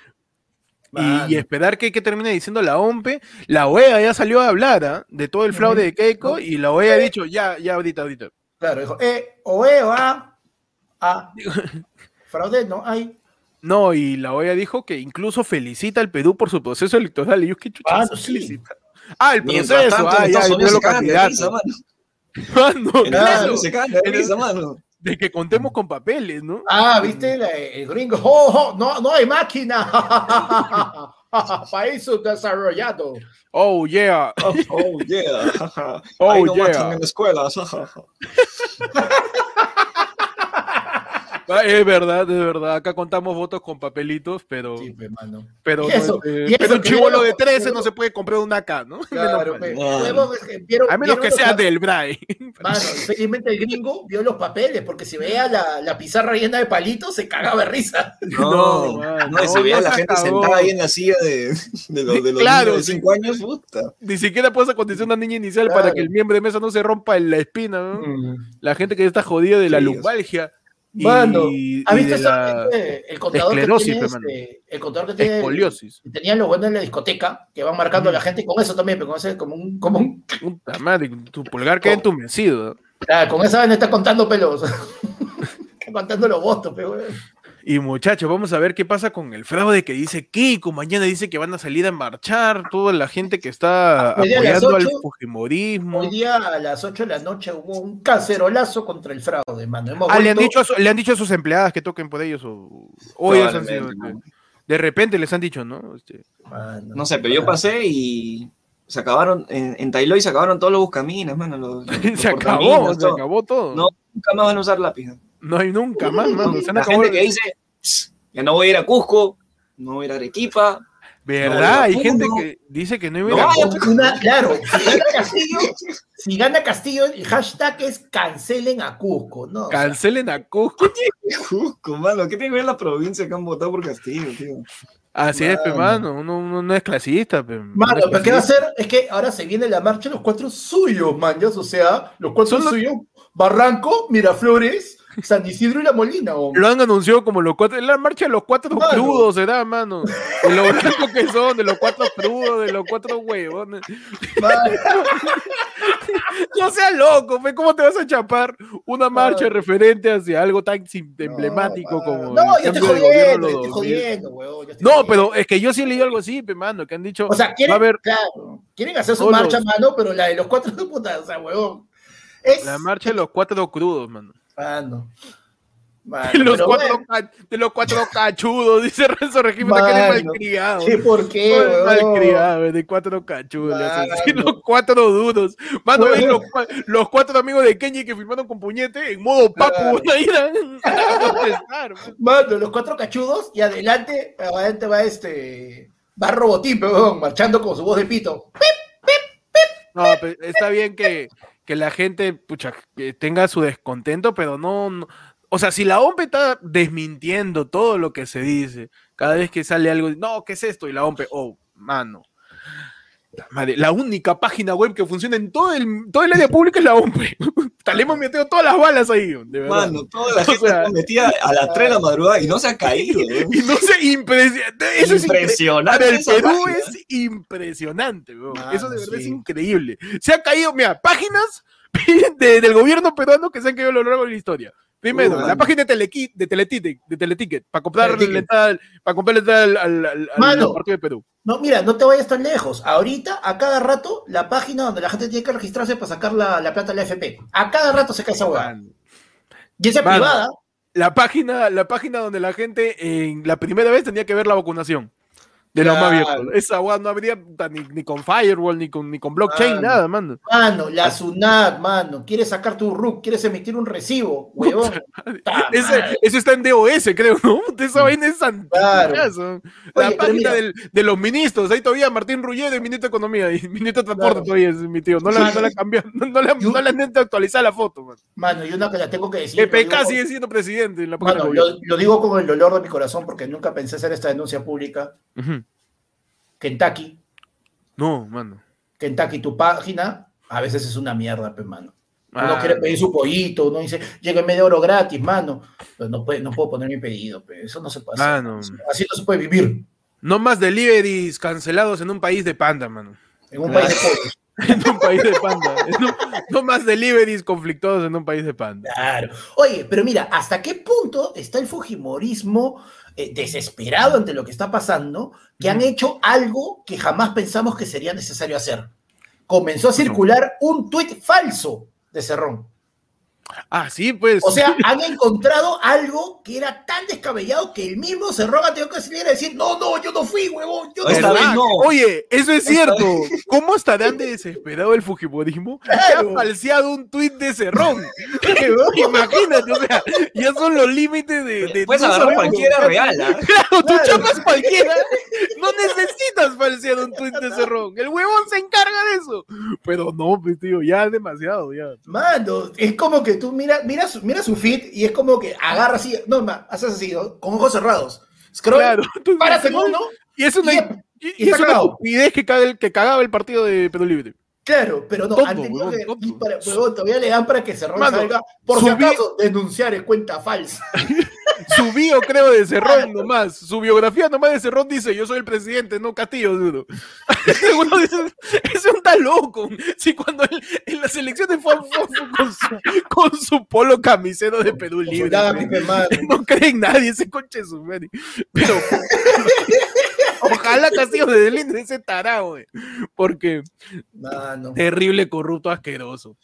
Y, esperar que, que termine diciendo la OMPE. La OEA ya salió a hablar ¿ah? de todo el fraude de Keiko y la OEA ha dicho, ya, ya, ahorita, ahorita. Claro, dijo, eh, o eh, o a, a. Fraude no hay. No, y la OEA dijo que incluso felicita al Perú por su proceso electoral. Y yo, ¿qué chucha Ah, sí. felicita? Ah, el proceso. tanto, Ah, ya, de risa, candidato. Mano. Claro. Se En el- risa, mano. de que contemos con papeles, ¿no? Ah, ¿viste? La- el gringo. Oh, oh, no, no hay máquina. País subdesarrollado. Oh, yeah. Oh, yeah. Oh, Ahí no yeah. en la escuela. Ah, Es verdad, es verdad. Acá contamos votos con papelitos, pero, Sí, pe, mano. pero, Y no, eso, eh, y pero un chivolo de 13 no se puede comprar una acá, ¿no? Claro, Menos pe. mal. No. Luego, es que vieron- a menos que sea del Bray. Mano, felizmente el gringo vio los papeles, porque si veía la, la pizarra llena de palitos, se cagaba de risa. No, man, no, y se no, veía no la gente cagón. sentada ahí en la silla de, de los, de los Claro, niños de sí. 5 años, puta. Ni siquiera puedes acontecer una niña inicial para que el miembro de mesa no se rompa en la espina, ¿no? Mm. La gente que está jodida de la Sí, lumbalgia. Y- Mano, y ¿has visto la el contador que tiene, este, el contador que tiene escoliosis. que tenían los buenos en la discoteca, que van marcando a la gente con eso también, pero con ese como un, como un Puta madre, tu pulgar queda entumecido. ah, con esa vaina está contando pelos. está contando los votos, pero Y muchachos, vamos a ver qué pasa con el fraude que dice Kiko. Mañana dice que van a salir a marchar. Toda la gente que está apoyando al fujimorismo. Hoy día a las 8 de la noche hubo un cacerolazo contra el fraude, mano. Hemos Ah, le han, dicho a su- le han dicho a sus empleadas que toquen por ellos. O, o ellos han sido, Probablemente, ¿no? de repente les han dicho, ¿no? Este, Mano, No sé, pero yo pasé y se acabaron, en, en Tailoy se acabaron todos los buscaminas, mano. Los, los se acabó, se todo. acabó todo. No, nunca más van a usar lápiz. ¿no? No hay nunca más, mano. Se han La gente que dice, "Pss, ya no voy a ir a Cusco, no voy a ir a Arequipa. ¿Verdad? No, Hay gente que dice que no iba a ir a Cusco. Una- claro, si gana Castillo, si gana Castillo, el hashtag es cancelen a Cusco, ¿no? Cancelen a Cusco. Cusco, mano, ¿qué tiene que ver la provincia que han votado por Castillo, tío? Así es, pe, Mano. Uno, uno no es clasista, pe. Mano, No pero ¿qué va a hacer? Es que ahora se viene la marcha de los cuatro suyos, manjas, o sea, los cuatro los- suyos, Barranco, Miraflores, San Isidro y la Molina. o- Lo han anunciado como los cuatro, la marcha de los cuatro Mano. crudos será, mano. De lo blancos que son, de los cuatro crudos, de los cuatro huevones. No seas loco, fe, ¿cómo te vas a chapar una marcha Mano. referente hacia algo tan emblemático no, como No, yo estoy jodiendo, yo estoy 2000? jodiendo, yo estoy No, jodiendo. pero es que yo sí he leído algo así, pe, mano, que han dicho, O sea, quieren, haber claro, quieren hacer su marcha, mano, pero la de los cuatro de puta, o sea, huevón. Es. la marcha de los cuatro crudos, mano. Mano. Mano, De los, cuatro, bueno, ca- de los cuatro cachudos, dice Renzo Regime, que eres malcriado. ¿qué por qué, malcriado, de cuatro cachudos, así, los cuatro duros. Mano, los, los cuatro amigos de Kenji que firmaron con puñete en modo papu. Mano, los cuatro cachudos y adelante, adelante va este. Va Robotín, marchando con su voz de pito. No, pero está bien que, que la gente pucha, que tenga su descontento, pero no, no- O sea, si la OMPE está desmintiendo todo lo que se dice, cada vez que sale algo, no, ¿qué es esto? Y la OMPE, oh, mano. La madre, La única página web que funciona en todo el, todo el área pública es la OMPE. Le hemos metido todas las balas ahí, de verdad. Mano, toda la O gente sea- está metida a las 3 de la madrugada y no se ha caído. ¿eh? Y no sé, impresionante. Eso es impre- Impresionante. Para el Perú página. es impresionante. Mano, Eso de verdad es sí. increíble. Se ha caído, mira, páginas de- del gobierno peruano que se han caído a lo largo de la historia. Primero, la página de Telequi- de Teleticket, de Teleticket, para comprar entrada, para comprar al, al- al- partido de Perú. No, mira, no te vayas tan lejos. Ahorita, a cada rato, la página donde la gente tiene que registrarse para sacar la, la plata de la FP. A cada rato se cae esa hueá. Y esa Mano. privada, La página, la página donde la gente en la primera vez tenía que ver la vacunación. De más Claro. abierto. Esa weá no habría ni, ni con Firewall, ni con, ni con blockchain, Mano. nada, mano. mano, la SUNAT, mano, quieres sacar tu RUC, quieres emitir un recibo, huevón. Ese- eso está en DOS, creo, ¿no? Esa vaina es antillazo. La Oye, página del- de los ministros, ahí todavía Martín Rulledo, ministro de Economía y ministro de Transporte Claro. todavía es mi tío. No la, no la cambió, no, no la, Yo- no la han actualizar la foto, man. Mano, y una que la tengo que decir. PPK sigue siendo presidente en la Mano, lo, digo con el dolor de mi corazón porque nunca pensé hacer esta denuncia pública. Ujú. Kentucky, No, mano. Kentucky, tu página, a veces es una mierda, pe, mano. Uno Ah, quiere pedir su pollito, uno dice, llega en media hora gratis, mano. Pero no, puede- no puedo poner mi pedido, pe. eso no se puede hacer. Mano. Así no se puede vivir No más deliveries cancelados en un país de panda, mano. en un país de pobres. En un país de panda. No, no más deliveries conflictuados en un país de panda. Claro. Oye, pero mira, ¿hasta qué punto está el Fujimorismo eh, desesperado ante lo que está pasando, que han hecho algo que jamás pensamos que sería necesario hacer? Comenzó a circular un tuit falso de Cerrón. Ah, sí, pues. O sea, han encontrado algo que era tan descabellado que el mismo Cerrón ha tenido que salir a decir, no, no, yo no fui, huevón, yo no Esta fui. vez ¿Verdad? no. Oye, eso es Esta cierto. ¿Cómo estarán de desesperado el Fujimorismo? Que ha falseado un tuit de Cerrón. Imagínate, o sea, ya son los límites de. de Puedes agarrar cualquiera real, ¿ah? Claro, tú Claro. chamas cualquiera. No necesitas falsear un tuit de Cerrón. El huevón se encarga de eso. Pero no, pues, tío, ya es demasiado, ya. Mano, es como que tú miras mira, su- mira su feed y es como que agarra así, no, haces así, ¿no? con ojos cerrados. Scroll, Claro. para segundo, Y es una, y- y- y es una estupidez que, caga el- que cagaba el partido de Perú Libre. Claro, pero no, han tenido que- para- huevón, todavía le dan para que Cerrón salga, por si acaso, denunciar en cuenta falsa. Su bio, creo, de Cerrón nomás. Su biografía nomás de Cerrón dice: Yo soy el presidente, no Castillo, duro. Uno dice, Ese un está loco. Si cuando él- en las elecciones fue, fue- fue con, su, con su polo camisero de Perú Libre. No cree en nadie ese conche de su madre. Pero ojalá Castillo de ese tarado, güey. Porque Mano. terrible, corrupto, asqueroso.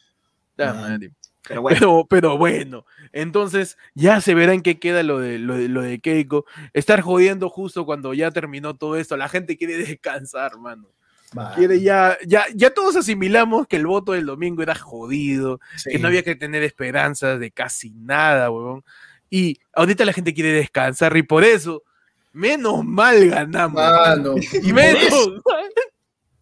Man. madre. Pero bueno, Pero, pero bueno, entonces ya se verá en qué queda lo de, lo, de, lo de Keiko. Estar jodiendo justo cuando ya terminó todo esto. La gente quiere descansar, mano. mano. Quiere ya, ya, ya todos asimilamos que el voto del domingo era jodido, Sí. que no había que tener esperanzas de casi nada, huevón. Y ahorita la gente quiere descansar y por eso, menos mal ganamos. Mano. Y menos. eso,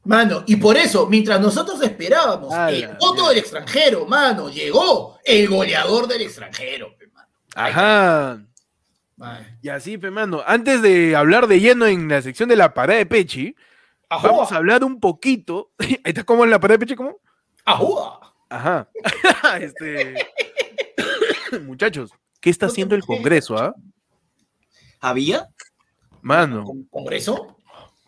mano, y por eso, mientras nosotros esperábamos el voto del extranjero, mano, llegó el goleador del extranjero, pe, mano. Ajá. Y así, pe, mano, antes de hablar de lleno en la sección de la parada de Pechi, vamos a hablar un poquito. Ahí está como en la parada de Pechi, ¿cómo? ajúa. Ajá. este. Muchachos, ¿qué está haciendo el Congreso, ah? ¿Había? Mano, ¿Con- ¿Congreso?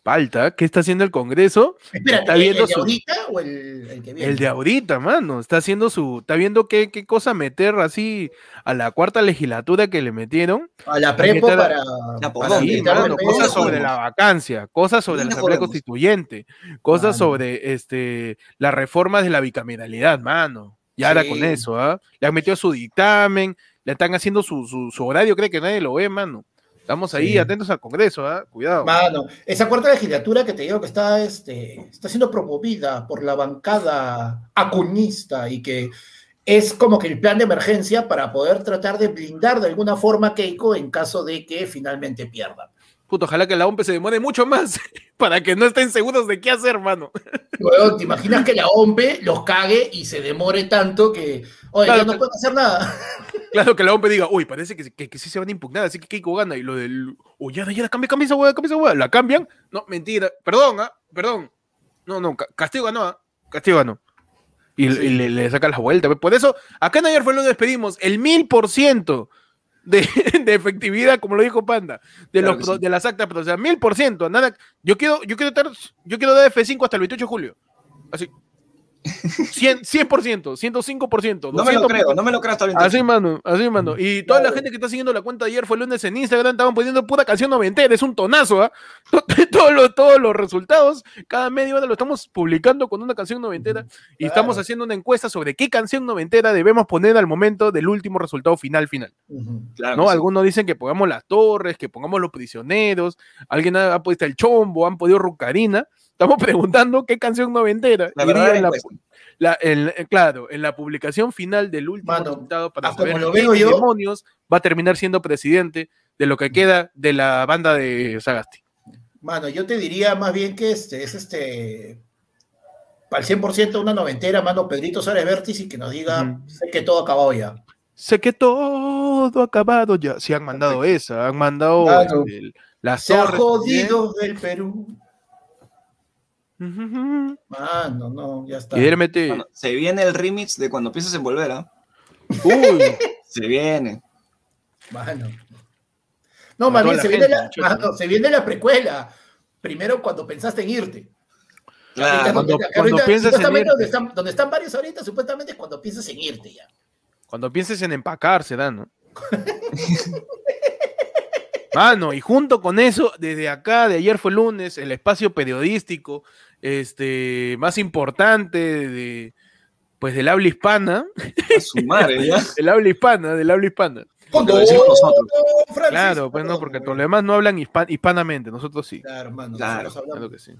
Falta, ¿qué está haciendo el Congreso? Espérate, Está ¿el- viendo ¿el de su- ahorita o el, el que viene? El de ahorita, mano, está haciendo su, está viendo qué, qué cosa meter así a la cuarta legislatura que le metieron. A la prepo para... La para Sí, mano, cosas sobre la vacancia, cosas sobre la ¿Dónde Asamblea? Constituyente, cosas Mano. sobre este las reformas de la bicameralidad, mano. Y ahora Sí. con eso, ¿ah? Le han metido su dictamen, le están haciendo su, su, su horario, cree que nadie lo ve, mano. Estamos ahí Sí. atentos al Congreso, ¿ah? Cuidado. Mano, esa cuarta legislatura que te digo que está, este, está siendo promovida por la bancada acuñista y que es como que el plan de emergencia para poder tratar de blindar de alguna forma a Keiko en caso de que finalmente pierda. Puto, ojalá que la OMP se demore mucho más para que no estén seguros de qué hacer, mano. Weón, ¿te imaginas que la OMP los cague y se demore tanto que, oye, Claro, no que- pueden hacer nada? Claro que la OMP diga, uy, parece que, que, que sí se van a impugnar, así que Keiko gana. Y lo del, uy, ya, ya, cambia, cambia esa hueá, cambia esa hueá. ¿La cambian? No, mentira. Perdón, ¿ah? Perdón. No, no, Ca- Castillo ganó, ¿ah? Castillo ganó. Y, y le, le saca la vuelta. Por eso, acá en ayer fue lo despedimos, el mil por ciento de, efectividad, como lo dijo Panda, de, Claro los que sí. de las actas, pero o sea, mil por ciento. Nada, yo quiero, yo quiero estar, yo quiero dar F5 hasta el 28 de julio. Así. 100, 100%, 105%. No me lo 200%. creo, no me lo creo hasta ahorita. Así, mano, así, mano. Y toda la gente que está siguiendo la cuenta de ayer fue el lunes en Instagram, estaban poniendo pura canción noventera, es un tonazo, ¿ah? Todos los, todos los resultados, cada media hora lo estamos publicando con una canción noventera y Claro. estamos haciendo una encuesta sobre qué canción noventera debemos poner al momento del último resultado final final. Claro ¿no? que sí. Algunos dicen que pongamos las torres, que pongamos los prisioneros, alguien ha, ha puesto el chombo, han podido Rucarina. Estamos preguntando qué canción noventera La iría verdad en la, encuesta. la- en- eh, claro, en la publicación final del último Mano, resultado para ah, como saber lo veo yo- demonios va a terminar siendo presidente de lo que queda de la banda de Sagasti. Mano, yo te diría más bien que este es este al 100% una noventera, mano, Pedrito Suárez Vértiz y que nos diga, sé que todo ha acabado ya. Sé que todo ha acabado ya. Sí, han mandado esa, han mandado Claro. el- las Se ha jodido del Perú. Mano, no, ya está. Y Bueno, se viene el remix de cuando piensas en volver, ¿ah? uy, Se viene. Mano. No, más bien, se, viene la, mano, se viene la precuela. Primero cuando pensaste en irte. Claro. Ahorita, cuando- ahorita, cuando ahorita, piensas en irte. Donde están, donde están varios ahorita, supuestamente es cuando piensas en irte ya. cuando pienses en empacar, se da, ¿no? Mano, y junto con eso, desde acá, de ayer fue lunes, el espacio periodístico este, más importante de, pues, del habla hispana, A su madre, ya. del habla hispana, del habla hispana. Con Lo decimos nosotros. Francisco, Claro, pues no, porque los demás no hablan hispan- hispanamente, nosotros sí. Claro, mano. Claro, nosotros hablamos. Claro que sí.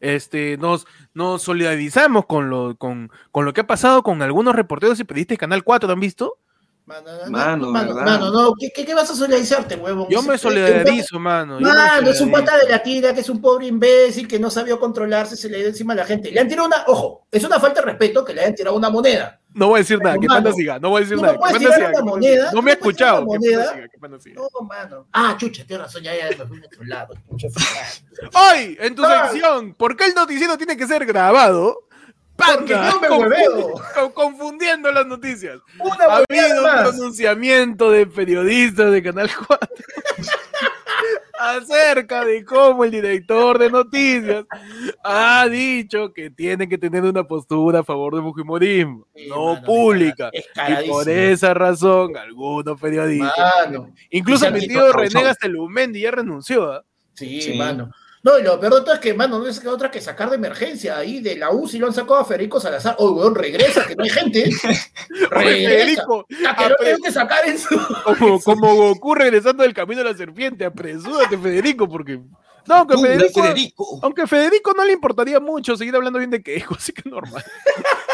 Este, nos, nos solidarizamos con lo, con, con lo que ha pasado con algunos reporteros y periodistas de Canal 4, ¿lo han visto? Mano, no, Mano, mano, no, ¿qué, qué, qué vas a solidarizarte, huevón? Yo me solidarizo, mano. Mano, es un pata de la tira, que es un pobre imbécil, que no sabía controlarse, se le dio encima a la gente. Le han tirado una, ojo, es una falta de respeto que le hayan tirado una moneda. No voy a decir nada, que Panda siga, no voy a decir nada. no siga, moneda, No me ha escuchado. No, mano. Ah, chucha, tienes razón, ya, ya, me fui a otro lado. Chucha, Hoy, en tu sección, ¿por qué el noticiero tiene que ser grabado? Yo me hueveo. confundiendo las noticias. Una Ha habido un pronunciamiento de periodistas de Canal 4 acerca de cómo el director de noticias ha dicho que tiene que tener una postura a favor del fujimorismo, Sí, no mano, pública. Y por esa razón, algunos periodistas, Mano. incluso metido Anito René. Gastelumendi ya renunció. ¿ah? Sí, Sí. mano. No, y lo peor de todo es que, mano, no es que otra que sacar de emergencia ahí de la UCI lo han sacado a Federico Salazar. Oh, weón, regresa, que no hay gente. Regresa. Que no tengo que sacar en su. como, como Goku regresando del camino de la serpiente, apresúrate, Federico, porque. No, que Pum, de Federico, Federico. Aunque Federico no le importaría mucho seguir hablando bien de Keiko, así que normal.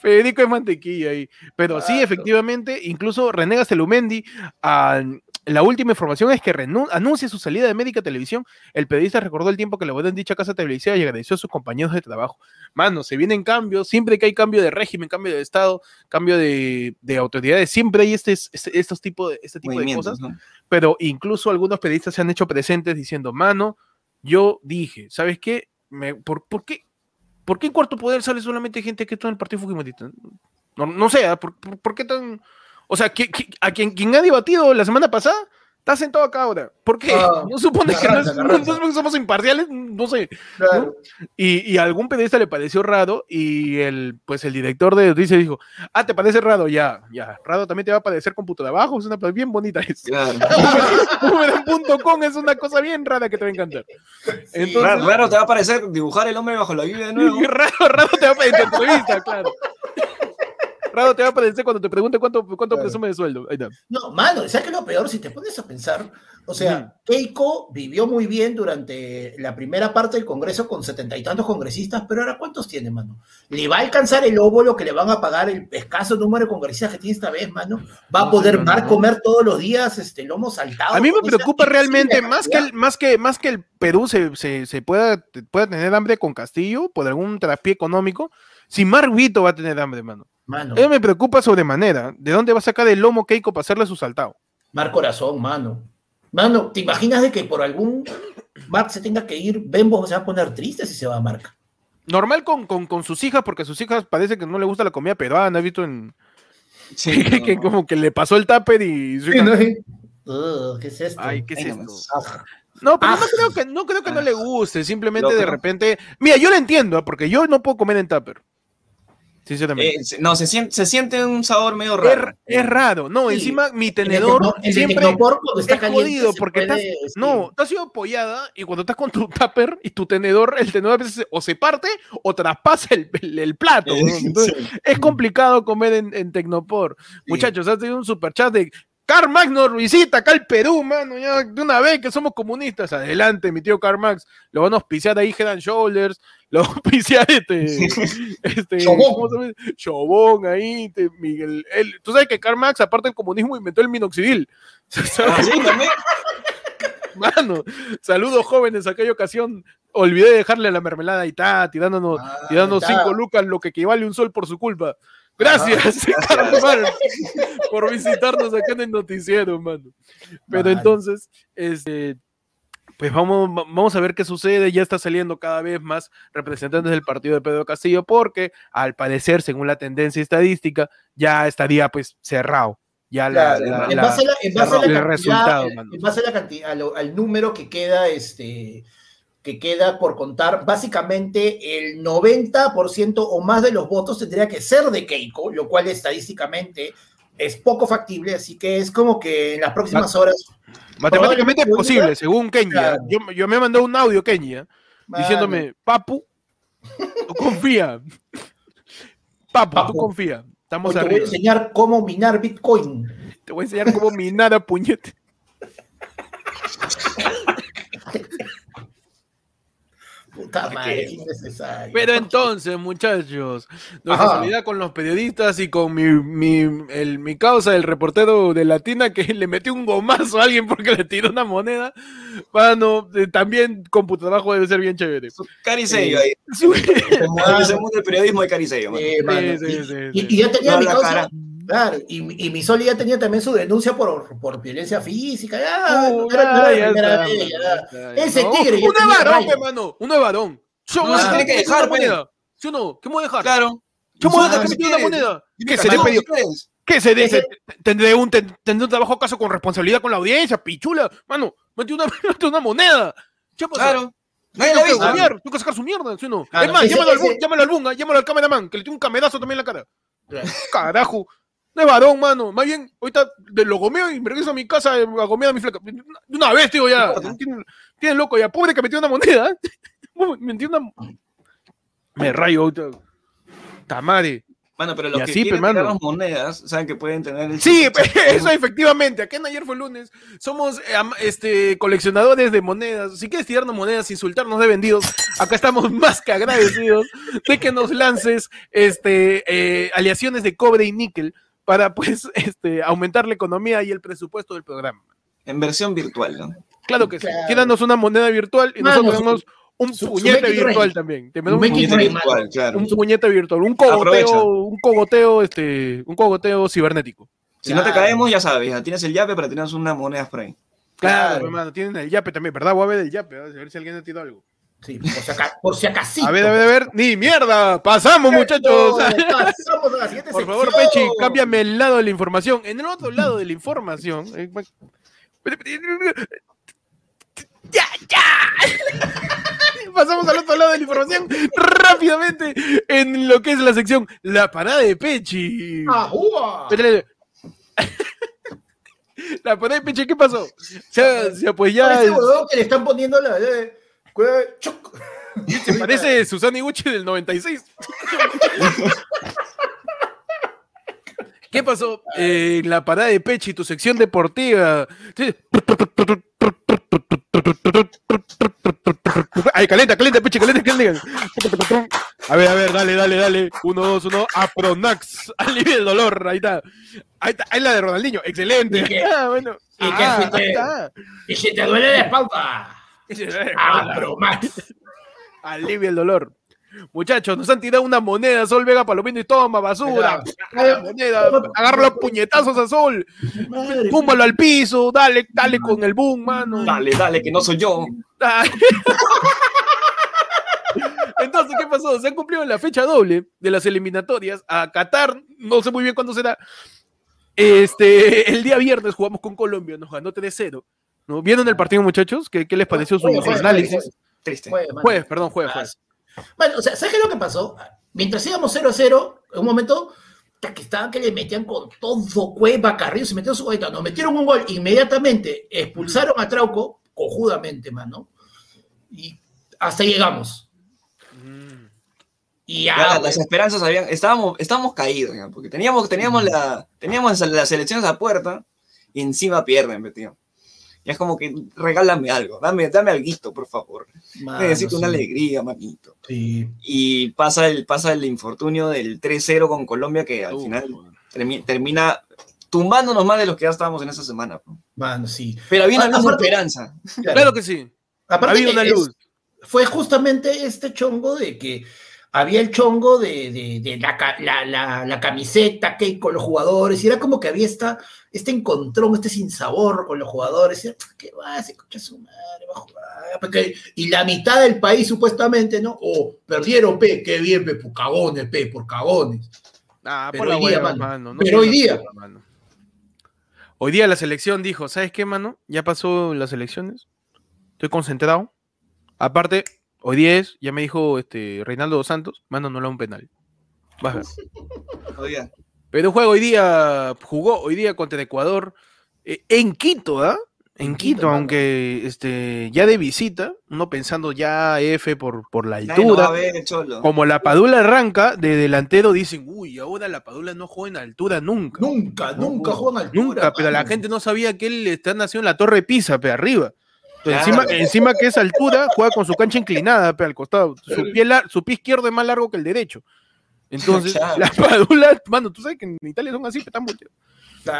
Federico es mantequilla ahí. Pero sí, efectivamente, incluso René Gastelumendi, ah, la última información es que anuncia su salida de Médica Televisión. El periodista recordó el tiempo que le en dicha casa televisiva y agradeció a sus compañeros de trabajo. Mano, se vienen cambios, siempre que hay cambio de régimen, cambio de Estado, cambio de, de autoridades, siempre hay este, este- estos tipos de, este tipo de cosas ¿no? pero incluso algunos periodistas se han hecho presentes diciendo, mano, yo dije, ¿sabes qué? Me- por, por qué? ¿Por qué en Cuarto Poder sale solamente gente que está en el Partido Fujimorista? No, no sé, ¿ah? ¿por, qué tan...? O sea, a quien, quien ha debatido la semana pasada está sentado acá ahora. ¿Por qué? Ah, no supone que no, es- Carranza, no- no es somos imparciales, no sé. Claro. Y, y a algún periodista le pareció raro y el, pues el director de dice dijo, ah, ¿te parece raro? Ya, ya. Raro también te va a parecer con puto de abajo, es una cosa bien bonita eso. Claro. Boomerang.com es una cosa bien rara que te va a encantar. Entonces, Raro, raro te va a parecer dibujar el hombre bajo la lluvia de nuevo. raro, raro te va a parecer entrevista, claro. Raro te va a parecer cuando te pregunte cuánto, cuánto Claro. presume de sueldo. Ahí está. No, mano, ¿sabes qué es lo peor? Si te pones a pensar, o sea, Keiko vivió muy bien durante la primera parte del Congreso con setenta y tantos congresistas, pero ahora ¿cuántos tiene, mano? ¿Le va a alcanzar el óvulo que le van a pagar el escaso número de congresistas que tiene esta vez, mano? ¿Va a No, poder no, Mar no. comer todos los días este lomo saltado? A mí me preocupa realmente más que, el, más, que, más que el Perú se, se, se pueda, pueda tener hambre con Castillo por algún traspié económico, si Mark Vito va a tener hambre, mano. Mano, Eso me preocupa sobremanera. ¿De dónde va a sacar el lomo Keiko para hacerle su saltado? Mar Corazón, mano. Mano, ¿te imaginas de que por algún Marc se tenga que ir, Bembo se va a poner triste si se va a Marca? Normal con, con, con sus hijas, porque a sus hijas parece que no le gusta la comida peruana, he visto en... Sí, no. que como que le pasó el tupper y... Ugh, ¿Qué es esto? Ay, ¿qué es esto? nomás. Ah, No, pero no Ah. creo que no, creo que no le guste, simplemente No, de repente... Mira, yo lo entiendo, ¿ah? porque yo no puedo comer en tupper. Eh, no, se siente, se siente un sabor medio es, raro. es raro. No, Sí. encima mi el tenedor tecno- en el siempre... cuando está es caliente, jodido porque puede, estás, este, no, has sido apoyada y cuando estás con tu tupper y tu tenedor, el tenedor a veces o se parte o traspasa el, el- el plato. Eh. Entonces, sí. Es complicado comer en, en Tecnopor. Muchachos, has tenido un superchat de Carl Max nos visita acá al Perú, mano, ya de una vez que somos comunistas. Adelante, mi tío Carl Max. Lo van a auspiciar ahí Head and Shoulders, lo van a auspiciar este, este Chobón. ahí, Miguel. Tú sabes que Karl Marx, aparte del comunismo, inventó el minoxidil. Ah, sí, también. Mano, saludos jóvenes, aquella ocasión olvidé dejarle la mermelada y está, tirándonos, Ah, tirándonos está. cinco lucas, lo que equivale un sol por su culpa. Gracias, Karl Marx, por visitarnos acá en el noticiero, mano. Pero entonces, este, pues vamos, va- vamos a ver qué sucede. Ya está saliendo cada vez más representantes del partido de Pedro Castillo, porque al parecer, según la tendencia estadística, ya estaría pues cerrado. Ya la- la- en base a la, cantidad, resultado, en- mano. en base a la cantidad, a lo- al número que queda, este, que queda por contar, básicamente el 90% o más de los votos tendría que ser de Keiko, lo cual estadísticamente es poco factible, así que es como que en las próximas horas, Matemáticamente es posible, según Kenya. Yo, yo me mandé un audio, Kenya, diciéndome, Papu, tú confía. Papu, tú confía. Hoy Estamos te voy a enseñar cómo minar Bitcoin. Te voy a enseñar cómo minar a puñete. Puta madre, qué innecesario. Pero entonces, muchachos, nuestra Ajá. solidaridad con los periodistas y con mi, mi, el- mi causa, el reportero de Latina, que le metió un gomazo a alguien porque le tiró una moneda, bueno, eh, también con tu trabajo debe ser bien chévere. Caricello ahí. Su- Ese mundo del periodismo de Caricello. Eh, y- sí, y, y ya tenía No, mi causa, cara. Claro, y, y mi Soli ya tenía también su denuncia por, por violencia física. Ese tigre Uno es varón, raya. pe, mano. Uno es varón. Yo voy a que dejar, moneda. ¿Sí o no? ¿Qué me voy a dejar? Claro. ¿Qué me voy a dejar que me una moneda? ¿Qué que se quieres. ¿Qué se dice? ¿Tendré un, ten- ¿Tendré un trabajo acaso con responsabilidad con la audiencia? Pichula. Mano, metí una, una moneda. ¿Qué pasa? Claro. Nadie lo visto. tengo que sacar su mierda, ¿sí no? Es más, llámalo, al, llámalo al Bunga, llámalo al cameraman, que le tiene un camerazo también en la cara. Carajo. No es varón, mano. Más bien, ahorita de lo gomeo y me regreso a mi casa eh, a gomear a mi flaca. De una vez, tío, ya. Tienen, tienen loco ya. Pobre que metió una moneda. metió una... Me rayo. ahorita. Tamare. Mano, pero Y los que así, quieren mano. tirarnos monedas saben que pueden tener el Sí, eso efectivamente. Aquí en ayer fue lunes. Somos eh, este, coleccionadores de monedas. Si quieres tirarnos monedas, insultarnos de vendidos, acá estamos más que agradecidos de que nos lances este, eh, aleaciones de cobre y níquel para pues este, aumentar la economía y el presupuesto del programa. En versión virtual, ¿no? Claro que sí. Tíranos una moneda virtual y Mano, nosotros tenemos un su- puñete virtual también. Te Un Puñete virtual, claro. un puñete virtual, un cogoteo, un cogoteo, este, un cogoteo cibernético. Si no te caemos, ya sabes, ya tienes el llave para tener unas monedas por ahí. Claro, Claro. hermano, tienen el yape también, ¿verdad? Voy a ver el yape, a ver si alguien ha tirado algo. Sí, por si, aca- por si acasito. A ver, a ver, a ver. Ni mierda. Pasamos, muchachos. Pasamos a la siguiente Por favor, sección. Pechi, cámbiame el lado de la información. En el otro lado de la información. eh, ¡Ya, ya! Pasamos al otro lado de la información rápidamente en lo que es la sección La parada de Pechi. Ah, ¡Ajúa! Espérale. La parada de Pechi, ¿qué pasó? O sea, pues ya que le están poniendo la de. Se parece Susana Iguchi del 96. ¿Qué pasó? Eh, la parada de Pechi, tu sección deportiva. Ay, calienta, calienta, Pechi, calienta, calienta. A ver, a ver, dale, dale, dale. Uno, dos, uno. Apronax. Alivia el dolor. Ahí está. Ahí está. Ahí la de Ronaldinho. Excelente. ¿Y qué? Ah, bueno. ¿Y Ah, ahí está. Y si te duele la espalda. Ah, pero Max. Alivia el dolor. Muchachos, nos han tirado una moneda, Sol Vega Palomino y toma, basura. Ah, moneda, agarra los puñetazos a Sol, Madre túmbalo al piso, dale, dale con el boom, mano. Dale, dale, que no soy yo. Ah. Entonces, ¿qué pasó? Se han cumplido la fecha doble de las eliminatorias a Qatar, no sé muy bien cuándo será. Este, el día viernes jugamos con Colombia, nos ganó 3-0. ¿No? ¿Vieron el partido, muchachos? ¿Qué, qué les pareció su, juegue, análisis? juegue, Triste. Jueves, perdón, jueves, jueves. Bueno, o sea, ¿sabes qué es lo que pasó? Mientras íbamos 0 a 0, en un momento, que estaban que le metían con todo Cueva, Carrillo, se metieron su golita, nos metieron un gol inmediatamente, expulsaron a Trauco, cojudamente, mano, y hasta llegamos. Y ya, Ya, pues, las esperanzas habían, estábamos, estábamos caídos, ya, porque teníamos, teníamos, la, teníamos las elecciones a puerta y encima pierden, tío. Y es como que regálame algo, dame, dame algo, por favor. mano, Necesito una alegría, manito. sí. Y pasa el, pasa el infortunio del 3-0 con Colombia que al Uf, final termi- termina tumbándonos más de los que ya estábamos en esa semana. pe. Mano, sí. Pero había una Ah, luz de aparte- esperanza. Claro que sí. Aparte que una es- luz. fue justamente este chongo de que había el chongo de, de- de la, la- la- la camiseta que con los jugadores, y era como que había esta, este encontrón, este sinsabor con los jugadores, y era, ¿qué va? Se escucha su madre, va a jugar. Porque- y la mitad del país supuestamente, ¿no? O perdieron, pe, qué bien, pe, por cagones, pe, por cagones. Ah, Pero por hoy día, mano. mano, no Pero hoy día. mano. Hoy día la selección dijo, ¿sabes qué, mano? Ya pasó las elecciones. Estoy concentrado. Aparte, hoy día es, ya me dijo este Reinaldo dos Santos, no le da un penal. Vas a ver. Oiga, Pero juega hoy día, jugó hoy día contra Ecuador eh, en Quito, ¿ah? En En Quito, Quito, mano. aunque este, ya de visita, uno pensando ya F por, por la altura. a ver. Como la Padula arranca, de delantero dicen, uy, ahora la Padula no juega en altura nunca. Nunca, nunca juegan altura. Nunca, pero la gente no sabía que él está nacido en la Torre Pisa, pe, arriba. Entonces, Claro. encima, encima que esa altura, juega con su cancha inclinada, al costado. Su pie, su pie izquierdo es más largo que el derecho. Entonces, Claro. la Padula, mano, tú sabes que en Italia son así, pe, están volteados.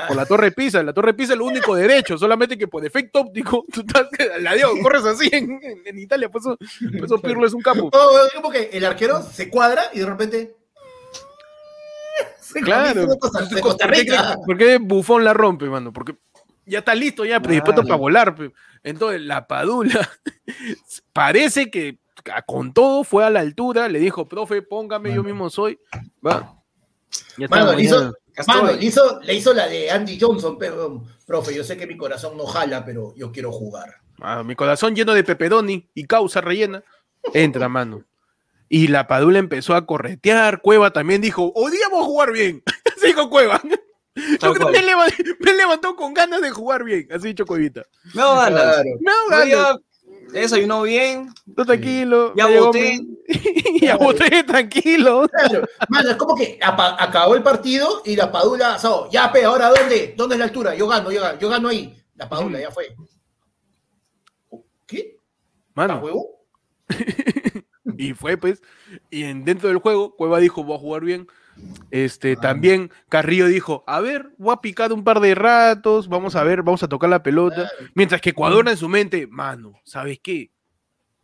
Por la Torre Pisa, la Torre Pisa es lo único derecho, solamente que por defecto óptico, tú estás, la dio, corres así en, en- en Italia, por eso, por eso Pirlo es un capo. No, es como que el arquero se cuadra y de repente. Se Claro. Costa, de Costa ¿Por qué, Rica. por qué Bufón la rompe, mano? Porque ya está listo, ya predispuesto Claro. para volar. pe. Entonces, la Padula parece que con todo fue a la altura, le dijo, profe, póngame, yo mismo soy. Va. Ya está, Mano, le hizo, mañana. Acá mano, estoy. le hizo, le hizo la de Andy Johnson, pero, profe, yo sé que mi corazón no jala, pero yo quiero jugar. Ah, mi corazón lleno de pepperoni y causa rellena. Entra, mano. Y la Padula empezó a corretear. Cueva también dijo, a jugar bien. Así dijo Cueva. Yo creo que me, leva- me levantó con ganas de jugar bien. Así dicho Cuevita. Me hago ganas. Claro. Me hago Yo ganas. ya desayunó bien. Tú tranquilo. Ya llegó voté. mi- ya voté, tranquilo. Claro, mano, es como que acabó el partido y la Padula, so, ya, pe, ahora ¿dónde? ¿Dónde es la altura? Yo gano, yo gano, yo gano ahí. La Padula, ya fue. ¿Qué? ¿A Mano, huevo? y fue pues. Y en, dentro del juego, Cueva dijo, voy a jugar bien. Este, también Carrillo dijo, a ver, voy a picar un par de ratos, vamos a ver, vamos a tocar la pelota. Mientras que Ecuador en su mente, mano, ¿sabes qué?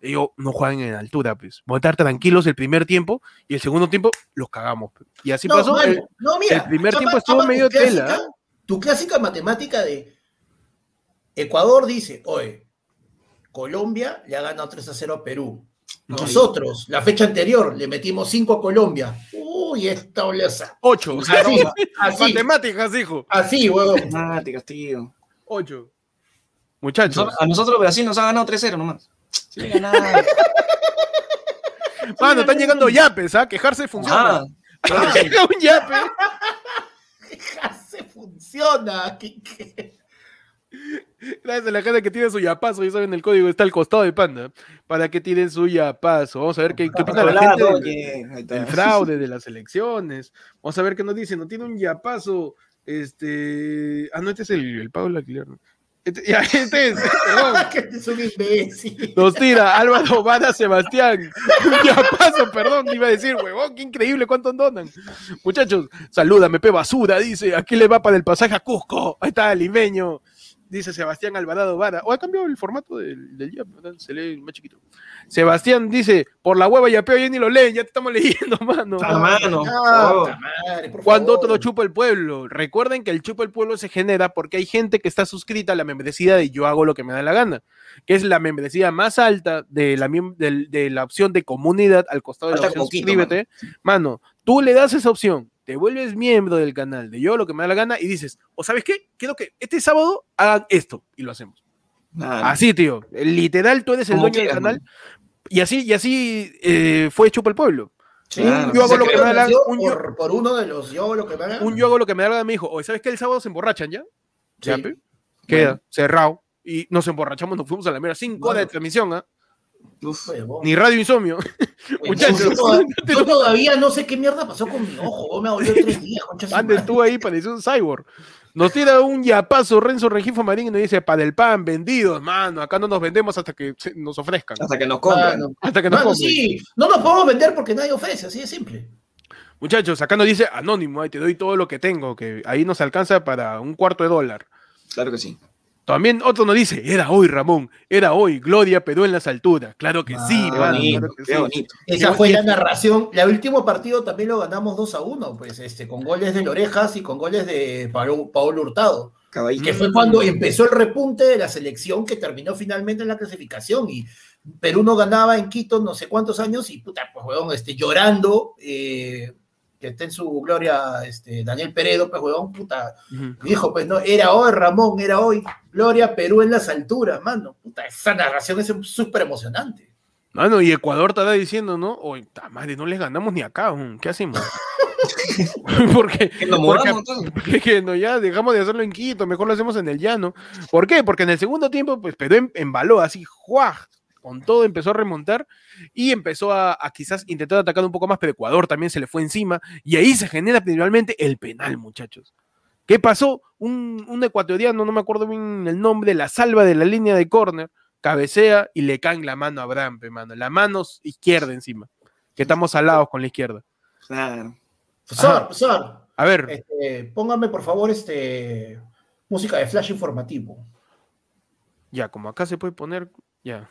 Ellos no juegan en altura, pues. Vamos a estar tranquilos el primer tiempo y el segundo tiempo los cagamos. pues. Y así no, pasó. mano, el- no, mira, el primer chapa- tiempo estuvo chapa medio tela, clásica- ¿eh? Tu clásica matemática de Ecuador dice, oye, Colombia le ha ganado 3 a 0 a Perú. Nosotros, la fecha anterior, le metimos 5 a Colombia. Uy, esta oleasa. Ocho. Así, así, Matemáticas, hijo. así, huevón. Matemáticas, tío. Ocho. Muchachos. A nosotros Brasil nos ha ganado 3-0 nomás. Sí, le ganaba. Mano, están llegando yapes, ¿ah? Quejarse funciona. Ah, claro un yape. Se funciona. ¿Qué- qué? Gracias a la gente que tiene su yapazo, ya saben el código está al costado de Panda, para que tienen su yapazo. Vamos a ver qué, qué opina la gente del, fraude de las elecciones. Vamos a ver qué nos dicen. No tiene un yapazo. Este. Ah, no, este es el, el Pablo Aguilar. Este, ya, este es. es un imbécil. Nos tira Álvaro Vara Sebastián. Un yapazo, perdón, iba a decir, huevón, qué increíble cuánto donan. Muchachos, salúdame, pe basura, dice. Aquí le va para el pasaje a Cusco. Ahí está, limeño. Dice Sebastián Alvarado Vara. O ha cambiado el formato del, del yap, ¿verdad? se lee más chiquito. Sebastián dice, por la hueva yapeo, ya ni lo leen, ya te estamos leyendo, mano. Ah, mano. Oh. madre, Cuando otro chupa el pueblo. Recuerden que el chupa el pueblo se genera porque hay gente que está suscrita a la membresía de yo hago lo que me da la gana, que es la membresía más alta de la, del- de, la opción de comunidad al costado de la opción poquito, suscríbete. Mano. tú le das esa opción, te vuelves miembro del canal de yo lo que me da la gana y dices, o sabes qué, quiero que este sábado hagan esto y lo hacemos. Nada. Así, tío. Literal, tú eres el dueño del canal y así, y así eh, fue chupa el pueblo. Sí, Claro. Yo hago lo que me da la- un yo- por, por uno de los yo hago lo que me da un yo hago lo que me da la me dijo, oye, ¿sabes qué? El sábado se emborrachan ya. Ya, Sí. pe. Queda cerrado. Y nos emborrachamos, nos fuimos a la mera cinco horas de Bueno. transmisión, ¿ah? Huevón. Ni radio insomnio. Muchachos. Yo, toda- yo todavía no sé qué mierda pasó con mi ojo. Me dolió tres días, concha Andes tú ahí, pareció un cyborg. Nos tira un yapazo Renzo Regifo Marín y nos dice, para el pan, vendidos, mano. Acá no nos vendemos hasta que nos ofrezcan. Hasta que nos compren. Mano, Hasta que nos mano, compren. sí, no nos podemos vender porque nadie ofrece, así de simple. Muchachos, acá nos dice anónimo, ahí te doy todo lo que tengo, que ahí nos alcanza para un cuarto de dólar. Claro que sí. También otro nos dice, era hoy, Ramón, era hoy, Gloria Perú en las alturas. Claro que sí, Ah, mano, bonito, claro que qué sí. bonito. Esa fue la narración. El último partido también lo ganamos 2 a 1, pues, este, con goles de Lorejas y con goles de Paolo, Paolo Hurtado. Caballito. Que fue cuando empezó el repunte de la selección que terminó finalmente en la clasificación. Y Perú no ganaba en Quito no sé cuántos años y puta, pues, weón, este, llorando. eh, que está en su gloria, este, Daniel Peredo, pues, weón, puta, Ujú. Dijo, pues no, era hoy, Ramón, era hoy. Gloria, Perú en las alturas, mano. Puta, esa narración es súper emocionante. Mano, y Ecuador estará diciendo, ¿no? Oye, madre, no les ganamos ni acá, ¿qué hacemos? porque, Que nos porque- porque que no, ya dejamos de hacerlo en Quito, mejor lo hacemos en el llano. ¿Por qué? Porque en el segundo tiempo, pues Perú em- embaló así, ¡juaj! Con todo empezó a remontar y empezó a, a quizás intentar atacar un poco más, pero Ecuador también se le fue encima y ahí se genera principalmente el penal, muchachos. ¿Qué pasó? Un, un ecuatoriano, no me acuerdo bien el nombre, la salva de la línea de córner, cabecea y le caen la mano a Abraham, pe, mano. La mano izquierda encima, que estamos alados con la izquierda. Claro. Profesor, Ajá. profesor, A ver, este, póngame por favor este, música de flash informativo. ya, como acá se puede poner, ya.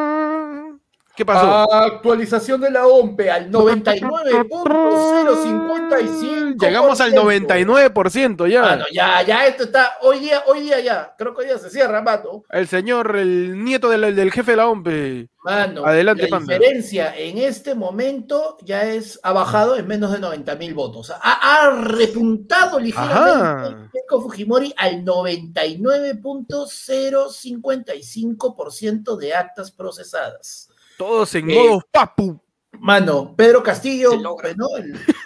¿Qué pasó? Actualización de la OMPE al 99.055. Llegamos al 99% ya. Mano, ya, ya, esto está, hoy día, hoy día ya, creo que hoy día se cierra, mano. El señor, el nieto del, del jefe de la OMPE. Mano, Adelante, la Panda. diferencia en este momento ya es, ha bajado en menos de 90 mil votos. Ha, ha repuntado ligeramente. Keiko Fujimori al 99.055% de actas procesadas. Todos en Eh, modo papu. Mano, Pedro Castillo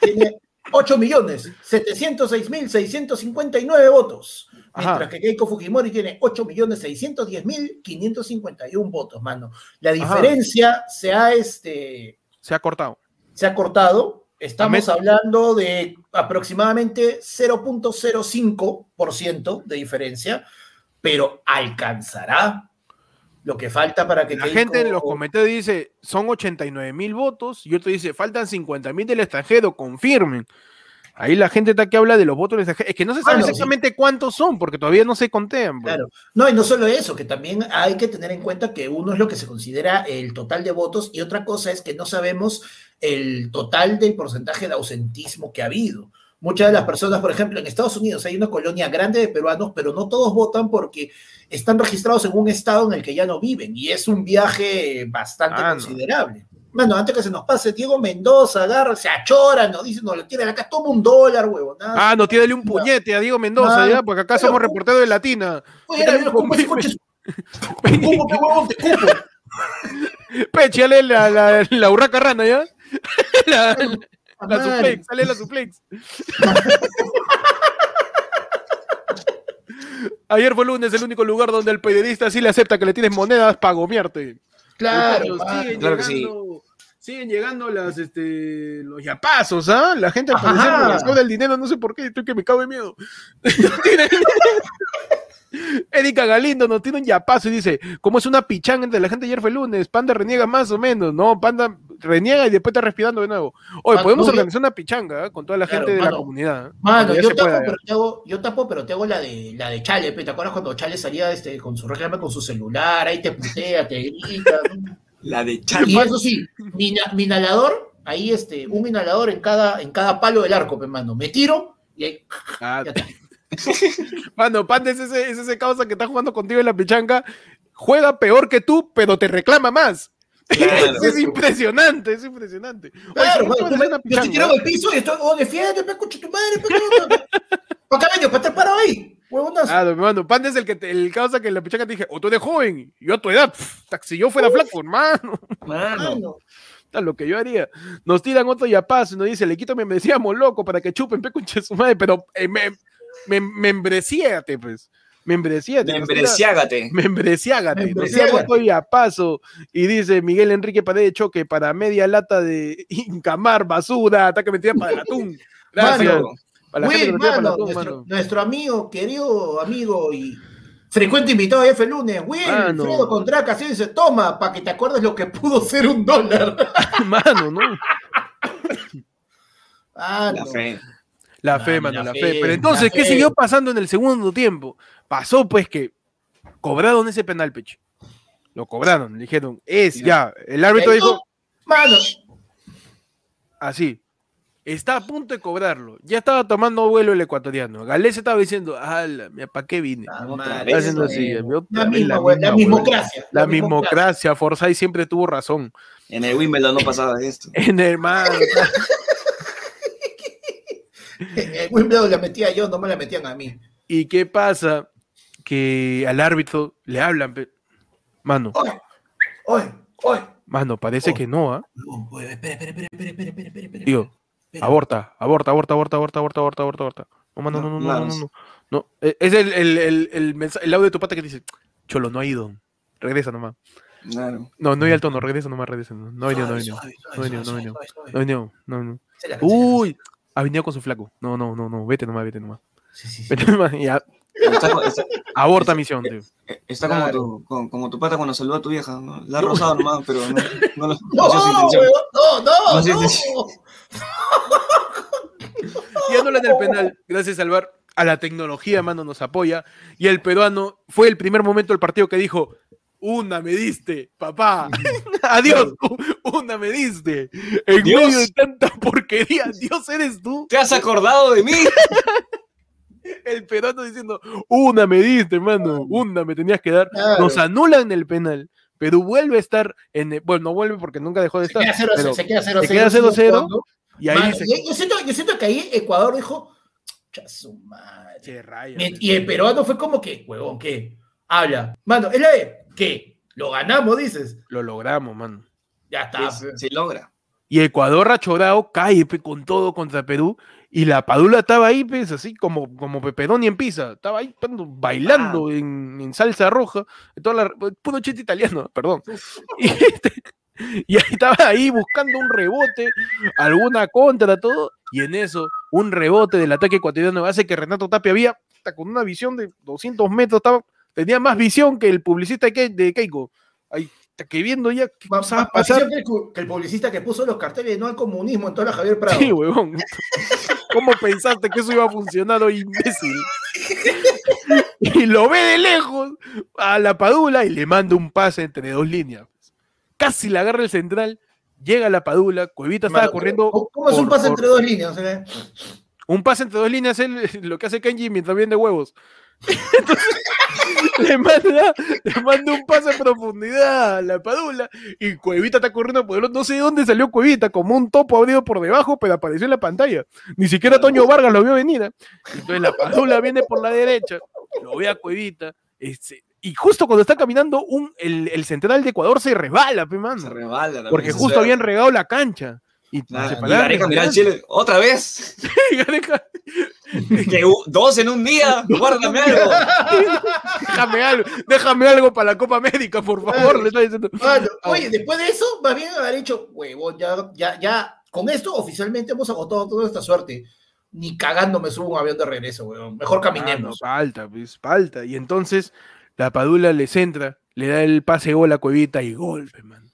tiene 8 millones 706 mil 659 votos. Ajá. Mientras que Keiko Fujimori tiene 8 millones 610 mil 551 votos, mano. La diferencia se ha, este, Se ha cortado. se ha cortado. Estamos hablando de aproximadamente 0.05% de diferencia, pero alcanzará lo que falta para que La Keiko- gente en los comentarios dice, son 89 mil votos, y otro dice, faltan 50 mil del extranjero, confirmen. Ahí la gente está que habla de los votos del extranjero. Es que no se sabe Bueno, sí. exactamente cuántos son, porque todavía no se contean. pues. Claro. No, y no solo eso, que también hay que tener en cuenta que uno es lo que se considera el total de votos y otra cosa es que no sabemos el total del porcentaje de ausentismo que ha habido. Muchas de las personas, por ejemplo, en Estados Unidos hay una colonia grande de peruanos, pero no todos votan porque están registrados en un estado en el que ya no viven y es un viaje bastante Ah, no. considerable. Bueno, antes que se nos pase, Diego Mendoza agarra, se achora, nos dice, nos lo tiran acá, toma un dólar, huevo. Nada. Ah, no, tírale un puñete a Diego Mendoza, Ah, ya, porque acá pero- somos reporteros de Latina. Oye, era, mira, ¿cómo ese coche es- ¿Cómo, qué huevón, te cupo? Péchale la, la, la urraca rana, ¿ya? La, la, la suplex, sale la suplex. Ayer fue lunes, el único lugar donde el periodista sí le acepta que le tienes monedas para gomearte. Claro, siguen Claro que sí. llegando, siguen llegando las, este, los yapazos, ¿ah? La gente al parecer regresó del dinero, no sé por qué, estoy que me cago de miedo. Erika Galindo nos tiene un yapazo y dice, ¿cómo es una pichanga entre la gente ayer fue lunes? Panda reniega más o menos, ¿no? Panda reniega y después está respirando de nuevo. Oye, Ah, podemos organizar una pichanga ¿ah? con toda la Claro, gente de la mano. comunidad. Mano, Cuando ya yo tapo, pueda, pero te hago, yo tapo, pero te hago la de la de Chale, ¿te acuerdas cuando Chale salía este, con su reclama con su celular, ahí te putea, te grita? ¿no? La de Y Charlie. eso sí, mi, mi inhalador, ahí este, un inhalador en cada, en cada palo del arco, pe, mano. Me tiro y ahí, Ah, ya está. Mano, Panda es ese, es ese causa que está jugando contigo en la pichanga. Juega peor que tú, pero te reclama más. Claro. es impresionante, es impresionante. Claro, ¿cómo mano, puedes tú hacer me- yo te tiraba al piso y estoy, oh, defiende, pe, escucha tu madre, ¿Para qué año? ¿Para estar parado ahí? Huevonazo. No, mano, Panda es el que te- el causa que en la pichanga te dije, o tú eres joven, yo a tu edad, pff, si yo fuera flaco, hermano, Mano. Mano. está lo que yo haría. Nos tiran otro yapazo y nos dice, le quito me decíamos loco para que chupen, pe conche su madre, pero eh, me, me, membresíate, pues, tira- Membreciágate. Membreciágate. Membreciágate. yapazo y dice Miguel Enrique Paredes de Choque para media lata de Incamar, basura, ataque mentira para el atún. Gracias. Mano. Para nos tira para el mano, atún, nuestro, mano. nuestro amigo, querido amigo y frecuente invitado de F Lunes, Will, Mano. Fredo Contraca, así dice, toma, para que te acuerdes lo que pudo ser un dólar. Mano, ¿no? Ah, La no. fe. La fe, mano, la la fe, fe. Pero la entonces, ¿qué fe. siguió pasando en el segundo tiempo? Pasó pues que cobraron ese penal, peche. Lo cobraron, le dijeron, es ya. El árbitro dijo, no, Mano, así. Está a punto de cobrarlo. Ya estaba tomando vuelo el ecuatoriano. Galés estaba diciendo, ala, ¿para qué vine? Ah, madre, haciendo eh, así, la misma, güey, la mismocracia. La mismocracia, Forsyth siempre tuvo razón. En el Wimbledon no pasaba esto. En El Wimbledon la metía yo, no me la metían a mí. ¿Y qué pasa? Que al árbitro le hablan. Mano, Oye, oye, oye. mano, parece Oh. que no, ¿ah? No, espera, espera, espera, espera. Digo, aborta, aborta, aborta, aborta, aborta, aborta, aborta, aborta, aborta. No, mano, no, no, no, no, no, no. No, eh, es el, el, el, el, audio de tu pata que dice, Cholo, no ha ido. Regresa nomás. Claro. No, no hay al tono, regresa nomás, regresa. No, no no venido. suave, No ha venido, no ha suave, venido. suave, suave, No ha venido, no, no. Se la cansé, se la Uy, ha venido con su flaco. No, no, no, no, vete nomás, vete nomás. Sí, sí, sí. Vete nomás, ya. Está, está- Aborta misión, tío. está como, Claro. tu, como, como tu pata cuando saludó a tu vieja. ¿no? La ha rozado nomás, pero no, no, lo- no No, no, no, No, no. sí, Y anulan el penal, gracias al VAR, a la tecnología, mano, nos apoya. Y el peruano fue el primer momento del partido que dijo, una me diste, papá. Adiós, una me diste. En Dios. medio de tanta porquería, Dios eres tú. ¿Te has acordado de mí? El peruano diciendo, una me diste, hermano, una me tenías que dar. Claro. Nos anulan el penal. Perú vuelve a estar en, el- bueno, no vuelve porque nunca dejó de estar. queda 0 pero- se queda 0 se queda 0-0, y ahí Mano, se yo, siento, yo siento que ahí Ecuador dijo, "Cha su madre". Che, raya, Me-. Y el peruano fue como que, huevón, ¿qué? Habla. Mano, es la de, ¿qué? Lo ganamos, dices. Lo logramos, mano. Ya está. Sí, sí logra. Y Ecuador rachorado cae pe, con todo contra Perú. Y la Padula estaba ahí, pues, así como, como Peperoni en pizza. Estaba ahí pando, bailando en, en salsa roja. en Toda la, puro chiste italiano, perdón. Y, este, y ahí estaba ahí buscando un rebote, alguna contra, todo. Y en eso, un rebote del ataque ecuatoriano hace que Renato Tapia había, con una visión de 200 metros, estaba, tenía más visión que el publicista de, Ke- de Keiko. Ahí, que viendo ya qué a ma- pasar. que el, que el publicista que puso los carteles no al comunismo en toda la Javier Prado. Sí, huevón. ¿Cómo pensaste que eso iba a funcionar hoy, imbécil? Y lo ve de lejos a la Padula y le manda un pase entre dos líneas. Casi la agarra el central, llega la Padula, Cuevita estaba corriendo. ¿Cómo, es un por- pase por- entre dos líneas? Un pase entre dos líneas es lo que hace Kenji mientras viene huevos. Entonces, le manda, le manda un pase a profundidad a la Padula y Cuevita está corriendo por el otro. No sé de dónde salió Cuevita, como un topo abrido por debajo, pero apareció en la pantalla. Ni siquiera Toño Vargas lo vio venir. ¿eh? Entonces la Padula viene por la derecha, lo ve a Cuevita. este, y justo cuando está caminando, un, el, el central de Ecuador se resbala, pe, mano. Se rebala. también, Porque justo habían regado la cancha. Y se pararon Gareca mirá. Chile, otra vez. Que dos en un día. Guárdame algo. déjame algo, déjame algo para la Copa América, por favor. le está diciendo. Mano, oye, después de eso, más bien haber dicho, huevón, ya, ya, ya, con esto oficialmente hemos agotado toda esta suerte. Ni cagando me subo a un avión de regreso, huevón. Mejor Ah, no, caminemos. falta, pues, falta. Y entonces la Padula le centra, le da el pase gol a Cuevita y gol, man.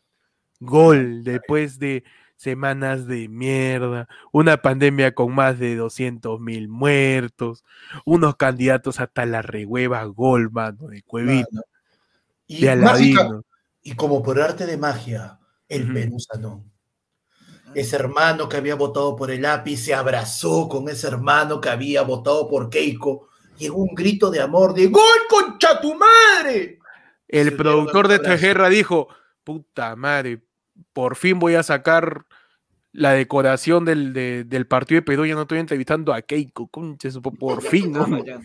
Gol después de semanas de mierda, una pandemia con más de 200 mil muertos, unos candidatos hasta la rehueva gol, mano, de Cuevita, Mano. Y, de mágica, y como por arte de magia, el. Perú sanó. Ese hermano que había votado por el API se abrazó con ese hermano que había votado por Keiko y en un grito de amor de ¡Gol, concha tu madre! El Se productor de esta guerra dijo, puta madre, por fin voy a sacar la decoración del, de- del partido de Perú, ya no estoy entrevistando a Keiko, concha, eso, por- fin, ¿no? Ah,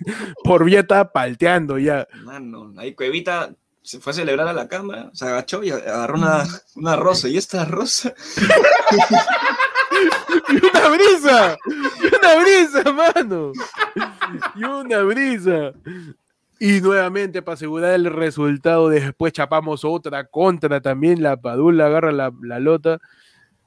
por ya estaba palteando ya. Mano, ahí Cuevita se fue a celebrar a la cámara, se agachó y agarró una, una rosa. Y esta rosa, ¡Y una brisa! ¡Y una brisa, mano! ¡Y una brisa! Y nuevamente, para asegurar el resultado, después chapamos otra contra también. La Padula agarra la, la lota,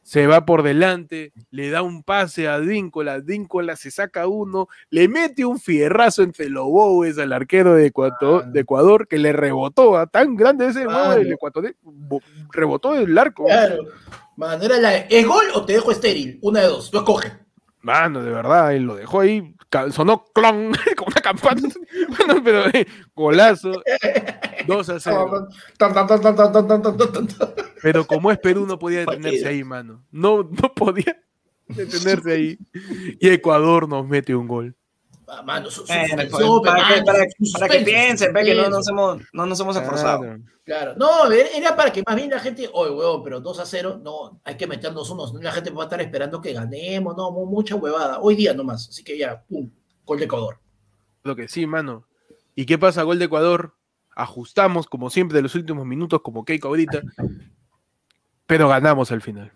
se va por delante, le da un pase a Díncola. Díncola se saca uno, le mete un fierrazo entre los bobes al arquero de Ecuador, de Ecuador que le rebotó. a Tan grande ese huevo del Ecuador, bo- rebotó el arco. Claro. Mano, era la ¿es gol o te dejo estéril? Una de dos, tú escoge. Mano, de verdad, él lo dejó ahí, sonó clon, como una campana, bueno, pero eh, golazo, 2 a 0. Pero como es Perú, no podía detenerse ahí, mano. No, no podía detenerse ahí. Y Ecuador nos mete un gol. Mano, su, su Bueno, suspenso, para, que, mano, para, que piensen, no nos hemos, no nos hemos esforzado. Claro. Claro, no, era para que más bien la gente, oye, huevón, pero 2 a 0, no, hay que meternos unos, la gente va a estar esperando que ganemos, no, mu- mucha huevada, hoy día nomás, así que ya, pum, gol de Ecuador. Lo que sí, mano. ¿Y qué pasa? Gol de Ecuador. Ajustamos, como siempre, de los últimos minutos, como Keiko ahorita. Pero ganamos al final.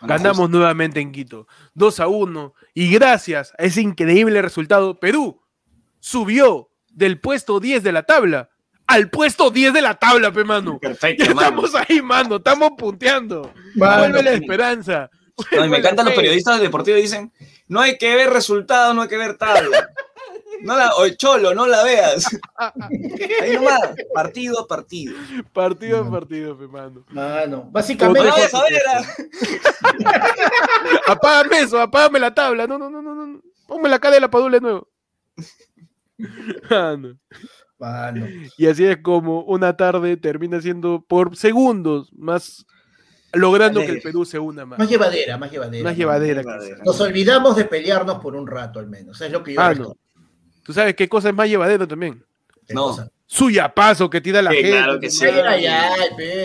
Ganamos nuevamente en Quito. 2 a 1. Y gracias a ese increíble resultado, Perú subió del puesto 10 de la tabla al puesto 10 de la tabla, pe mano. Perfecto, Ya mano. estamos ahí, mano. Estamos punteando. Mano, Vuelve la esperanza. No, me encantan los periodistas deportivos dicen, no hay que ver resultados, no hay que ver tabla. No la, o cholo, no la veas. Ahí nomás, partido a partido. Partido a Mano. partido, pe mano. Mano, básicamente, cosa. a ver, ah. Apágame eso, apágame la tabla. No, no, no, no. no. Ponme la cara de la padula de nuevo. Mano. mano, Y así es como una tarde termina siendo por segundos más logrando que el. Perú se una más. más llevadera, más llevadera. Más llevadera. Llevadera. Nos olvidamos de pelearnos por un rato al menos, es lo que yo Ah. ¿Tú sabes qué cosa es más llevadero también? ¿Qué No. Su yapazo que tira la Sí, gente. claro que sí.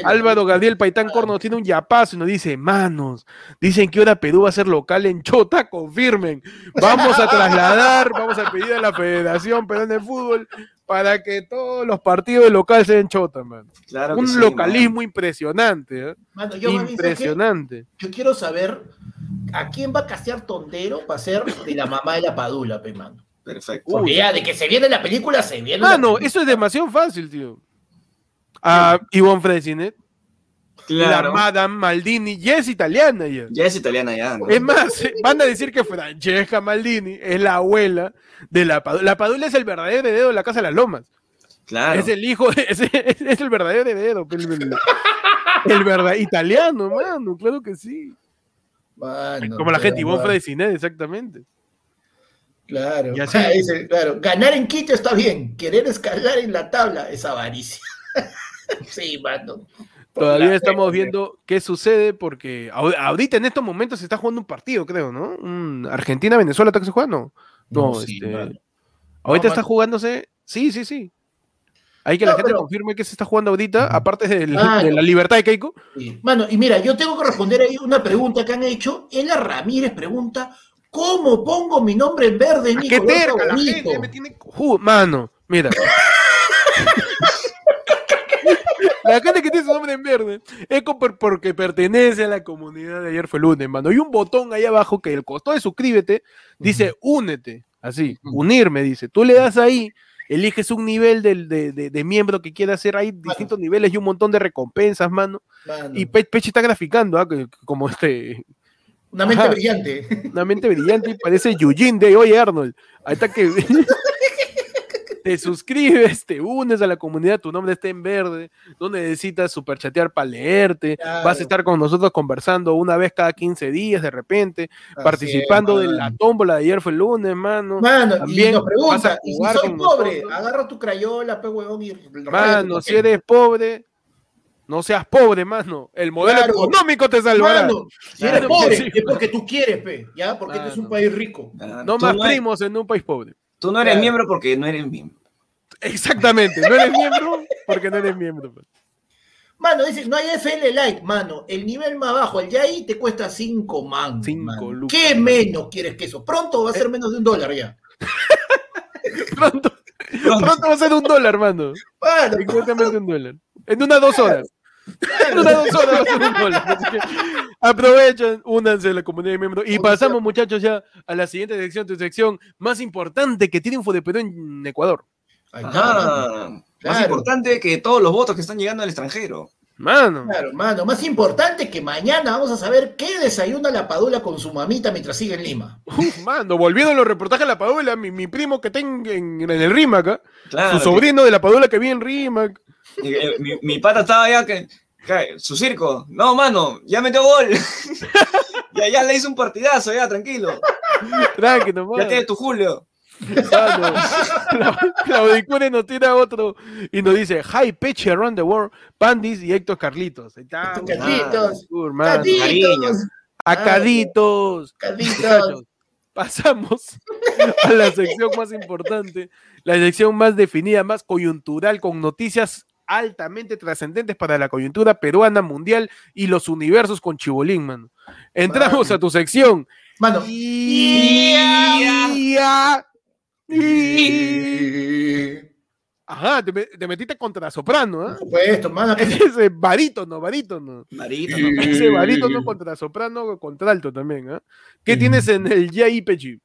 Álvaro Gabriel Paitán Corno tiene un yapazo y nos dice, manos, dicen que ahora Perú va a ser local en Chota, confirmen. Vamos a trasladar, vamos a pedir a la Federación Peruana de Fútbol para que todos los partidos de local sean en Chota, man. Claro que Un sí, localismo impresionante, ¿eh? Impresionante. yo quiero saber a quién va a castear Tondero para ser de la mamá de la Padula, pe, mano. Perfecto. Porque ya, de que se viene la película, se viene la Mano, película. eso es demasiado fácil, tío. A Ivonne Fresinet, la Claro. Madame Maldini, ya es italiana ya. Ya es italiana ya, ¿no? Es más, van a decir que Francesca Maldini es la abuela de la Padula. La Padula es el verdadero heredero de la Casa de las Lomas. Claro. Es el hijo, de- es, es- es el verdadero heredero. El, el- el verdad, italiano, mano, claro que sí. Mano, Como la gente Ivonne mano, Fresinet, exactamente. Claro. Y así- Ah, dice, claro. Ganar en Quito está bien. Querer escalar en la tabla es avaricia. sí, mano. Todavía estamos fe, viendo qué sucede porque ahorita en estos momentos se está jugando un partido, creo, ¿no? Un Argentina-Venezuela está que se juega, ¿no? No, No, sí, este, ahorita No, está mano. jugándose. Sí, sí, sí. Hay que la gente pero- confirme que se está jugando ahorita, aparte del- Mano. de la libertad de Keiko. Sí. Mano, y mira, yo tengo que responder ahí una pregunta que han hecho. Ela Ramírez pregunta, ¿cómo pongo mi nombre en verde en mi ¡Qué color terca la gente! Me tiene. Mano, mira. La gente que tiene su nombre en verde es porque pertenece a la comunidad de ayer fue lunes, mano. Hay un botón ahí abajo que el costado de suscríbete dice únete, así, unirme, dice. Tú le das ahí, eliges un nivel del- de, de- de miembro que quieras hacer, hay distintos niveles y un montón de recompensas, mano. Mano, Y Pe- Peche está graficando, ¿ah? que- como este, una mente Ajá. brillante. una mente brillante y parece Eugene de Oye Arnold. Ahí está que te suscribes, te unes a la comunidad, tu nombre está en verde, no necesitas superchatear para leerte, Claro. vas a estar con nosotros conversando una vez cada 15 días de repente, participando Así de es, la tómbola de ayer fue el lunes, mano. Mano, y También nos vas a pregunta, ¿y si soy pobre? nosotros. Agarra tu crayola, pe huevón, y Mano, si eres pobre, no seas pobre, mano. El modelo Claro. económico te salvará. Mano, si Claro eres pobre, que sí. es porque tú quieres, pe, ¿ya? Porque este es un país rico. No tú más no eres- primos en un país pobre. Tú no eres Claro. miembro porque no eres miembro. Exactamente, no eres miembro porque no eres miembro. Mano, dice, no hay FL Like, mano. El nivel más bajo, el Yai, te cuesta 5 man. Cinco mano. lucas, ¿Qué menos quieres que eso? Pronto va a ser menos de un dólar ya. Pronto, Pronto. va a ser un dólar, mano. Exactamente un dólar. En unas dos horas. En unas dos horas va a ser un. Así que aprovechen, únanse a la comunidad de miembros. Y pasamos, muchachos, ya a la siguiente sección, tu sección más importante que tiene Info de Perú en Ecuador. Está. Ajá. Más Claro. importante que todos los votos que están llegando al extranjero. Mano. Claro, mano. Más importante que mañana vamos a saber qué desayuna la padula con su mamita mientras sigue en Lima. Uf, mano, volviendo a los reportajes de la Padula, mi, mi primo que tengo en, en el RIMAC, ¿ah? Claro. su sobrino de la Padula que vive en RIMAC. Eh, mi, mi pata estaba ya que, que- Su circo. No, mano, ya metió gol. ya, ya le hizo un partidazo, ya, tranquilo. Tranqui, nomás. Ya tienes tu Julio. Mano, Cla- Claudicure nos tira otro y nos dice Hi Peche Around the World, Pandis y Héctor Carlitos. Ahí está, mano. Mano. catitos, Acaditos. catitos. Muchachos, pasamos a la sección más importante, la sección más definida, más coyuntural, con noticias altamente trascendentes para la coyuntura peruana, mundial y los universos con Chibolín, mano. Entramos Mano. a tu sección. Mano, Ajá, te, te metiste contra soprano, por ¿ah? supuesto, mano. que- Ese barítono, barítono. Marito, no. Ese barítono contra soprano, contra alto también, ¿ah? ¿Qué Mm. tienes en el JIPG?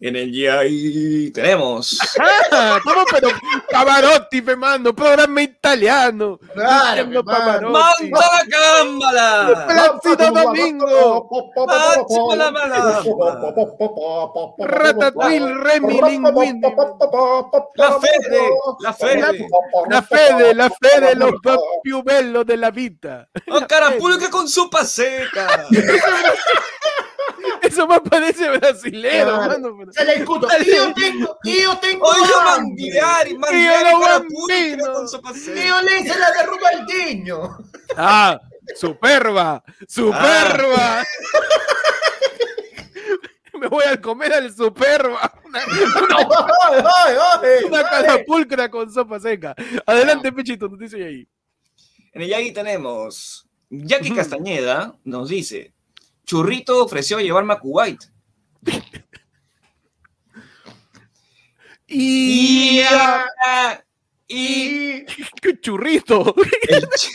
En el GI tenemos. Ah, ¿cómo? Pero Pavarotti, fe, mano, programa italiano. Claro, Diciendo pe, mano. Pavarotti. ¡Manda la cámara! Plácido Domingo. Máximo la mala. Ratatouille, Remy, Lingüín. La Fede, la Fede. La Fede, la Fede, los piubelos de la vida. ¡Oh, carapulca con sopa seca! Eso más parece brasilero, Claro. El escudo. Y yo tengo, y yo tengo ¡Hoy yo Tío, manguiari, lo carapulca bambino. con sopa Y seca! yo le hice la de Ronaldinho. Ah, superba, superba. Me voy a comer al superba. Una, una catapulcra con sopa seca. Adelante, Pechito, nos dice ahí. En el Yagi tenemos. Jackie. Castañeda nos dice: Churrito ofreció llevarme a Kuwait. Y, Y. Y. qué churrito. El, ch-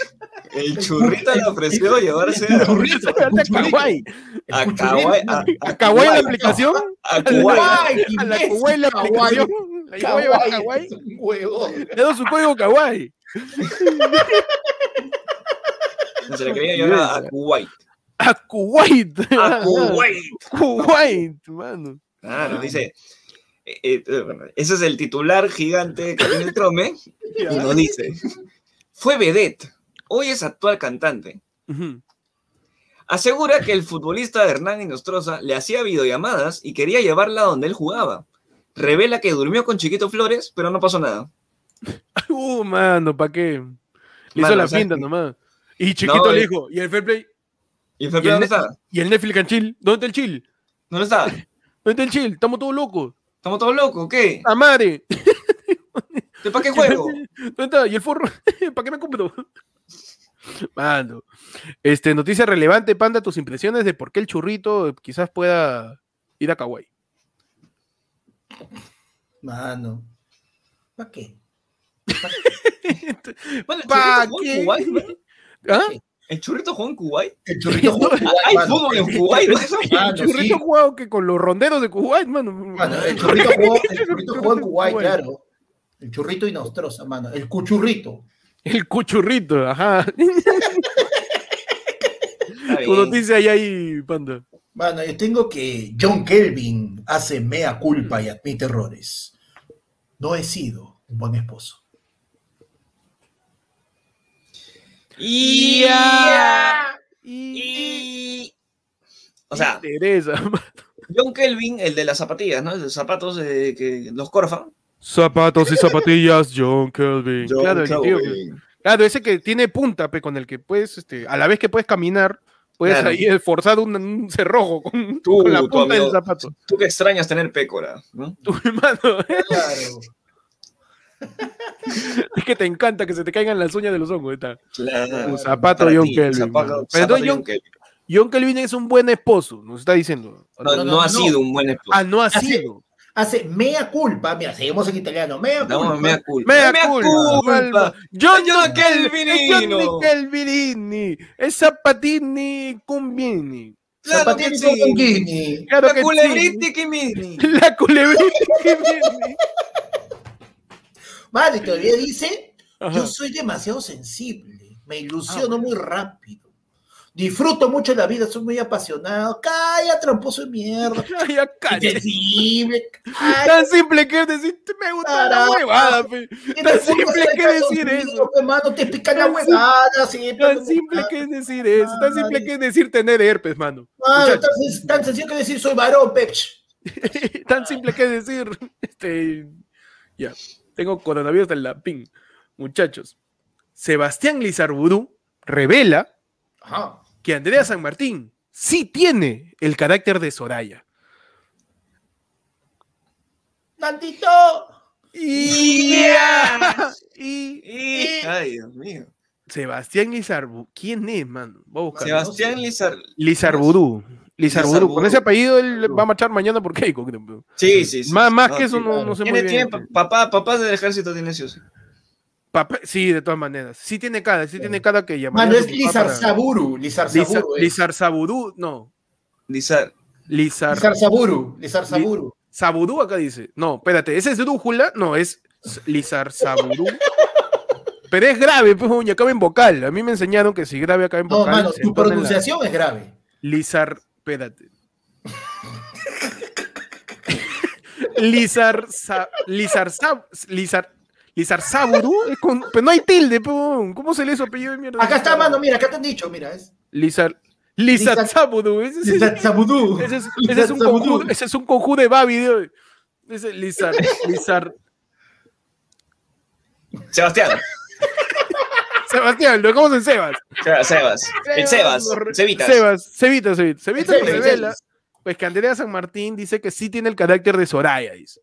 el churrito le ofreció llevarse a, Churrito, A Kawaii. a Kuwait. A, ¿A Kawaii la aplicación? A Kuwait. Ay, ¿A la Kawaii la Kawaii. aplicación? ¿La llevó a Kawaii? es un huevón. Le doy su código Kawaii. Se le quería llevar a, a Kuwait. A Kuwait. A Kuwait. Kuwait, mano. Claro, dice. Eh, eh, bueno, ese es el titular gigante que tiene el Trome. Y nos dice: Fue vedette. Hoy es actual cantante. Asegura que el futbolista Hernán Inostroza le hacía videollamadas y quería llevarla donde él jugaba. Revela que durmió con Chiquito Flores, pero no pasó nada. Uh, mano, ¿para qué? Le hizo la o sea, pinta nomás. Y chiquito No, le eh. dijo, ¿y el fair play? ¿Y el Fair ¿Y Play el, dónde está? ¿Y el Netflix and chill? ¿Dónde está el chill? ¿Dónde está? ¿Dónde está el chill? Estamos todos locos. ¿Estamos todos locos? ¿Qué? ¡La madre! ¿De para qué juego? ¿Dónde está? ¿Y el forro? ¿Para qué me compro? Mano. Este, noticia relevante, Panda, tus impresiones de por qué el churrito quizás pueda ir a Kawaii. Mano. ¿Para qué? ¿Pa churrito jugó qué? Kuwait, ¿no? ¿Ah? ¿El churrito jugó en Kuwait? El churrito jugó en Kuwait, ¿Hay mano. fútbol en Kuwait? el churrito sí. jugado que con los ronderos de Kuwait, mano. Mano, el churrito jugó, el churrito jugó en Kuwait, claro. El churrito y Nostrosa, mano. El cuchurrito. El cuchurrito, ajá. Tu noticia ahí, ahí, Panda. Mano, yo tengo que John Kelvin hace mea culpa y admite errores. No he sido un buen esposo. Y... Y... y- O sea, John Kelvin, el de las zapatillas, ¿no? De los zapatos de que los Corfa. Zapatos y zapatillas, John Kelvin. John claro, el tío ese que tiene punta, pe, con el que puedes, este, a la vez que puedes caminar, puedes Claro. ahí esforzar un, un cerrojo con, Tú, con la tu punta del zapato. Tú que extrañas tener pécora, ¿no? Tu hermano, Claro. es que te encanta que se te caigan las uñas de los hongos. Está. Claro. Zapato John ti, Kelvin. zapato- zapato John John, Kelvin. John Kelvin es un buen esposo, nos está diciendo. No, No, no, no, ha no. sido un buen esposo. Ah, no ha Así- sido. Hace mea culpa. Mira, seguimos en italiano. Mea No, culpa. mea culpa. Mea, Mea culpa. culpa. John, John Kelvinino. John Kelvinini. Es Zapatini Convini. Claro que Zapatini sí. con Guini. Claro La que culebrita sí. que mini. La culebrita Convini. Vale, todavía dice, Ajá. yo soy demasiado sensible, me ilusiono muy rápido, disfruto mucho la vida, soy muy apasionado, calla, tramposo de mierda, ya cállate. sensible, calla, Tan simple que es decir, me gusta la huevada, pe. Tan simple que decir eso. mano, te pican la huevada, Tan simple que es decir eso. Tan simple que es decir tener herpes, mano. Tan, tan sencillo que decir soy varón, pech. Tan simple que decir, este, ya, tengo coronavirus en la pin. Muchachos, Sebastián Lizarbudú revela Ajá. que Andrea San Martín sí tiene el carácter de Soraya. Tantito. Y, Yeah. y Y- Ay, Dios mío. Sebastián Lizarbudú, ¿quién es, mano? Voy a buscar. Sebastián Lizar. Lizarbudú. Lizarbudú. Con ese apapellido él va a marchar mañana por Keiko. creo. Sí, sí, sí. Más, más No, que eso sí, no, claro. no sé muy Tiene, bien. tiene pa- papá, papás del ejército tiene sí o sí. Papá- sí, de todas maneras. Sí tiene cara, sí tiene cara que llamaría Mano, a es su papá Lizar para- Saburu, Lizar Lizar, Saburu. es. Lizar Sabudú, no. Lizar. Lizar, Lizar Saburu, Lizar Saburu. Sabudú acá dice. No, espérate, ¿ese es Drújula? No, es S- Lizar Sabudú. Pero es grave, pues, uña, acaba en vocal. A mí me enseñaron que si grave acaba en No, vocal. mano, se tu la- pronunciación es grave. Lizar, espérate. Lizar, sa, Lizar, Sa- Lizar, Lizar Sabudú, es con- pero no hay tilde, po. ¿cómo se lee su apellido de mierda? Acá está, mano, mira, acá te han dicho, mira, es Lizar, Lizar Lizar- Sabudú, ese es, Lizar Sabudú. ese es- ese es un conjuro, ese es un conjuro de Babi, de- ese es Lizar, Lizar, Sebastián. Sebastián, lo dejamos en Sebas. Sebas. Sebas. El Sebas. Cevitas. Sebas. Cevitas Sebas, revela, pues que Andrea San Martín dice que sí tiene el carácter de Soraya, dice.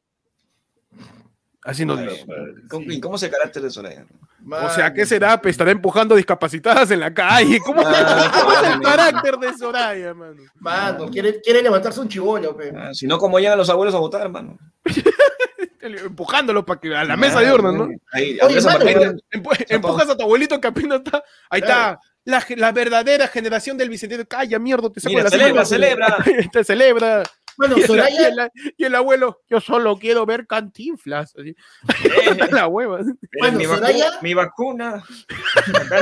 Así nos dice. ¿Cómo- ¿Y cómo es el carácter de Soraya? O sea, ¿qué será? Pues estará empujando discapacitadas en la calle. ¿Cómo, Ah, cómo es el carácter de Soraya, mano? Mano, quiere, quiere levantarse un chivolo, pe. Ah, si no, ¿cómo llegan los abuelos a votar, hermano? Empujándolo para que a la mesa de urnas, ¿no? Ahí, Oye, Andrés San mano, Martín- pero- Empu- empujas a tu abuelito que apenas está. Ahí Claro. está. La, la verdadera generación del bicentenario. Calla, mierda, te saco Mira, la celebra, celebra. te celebra. Bueno, Y el, y, Soraya, el, y el abuelo, yo solo quiero ver cantinflas. Así. Eh, la hueva. Bueno, mi, Soraya- vacu- mi vacuna.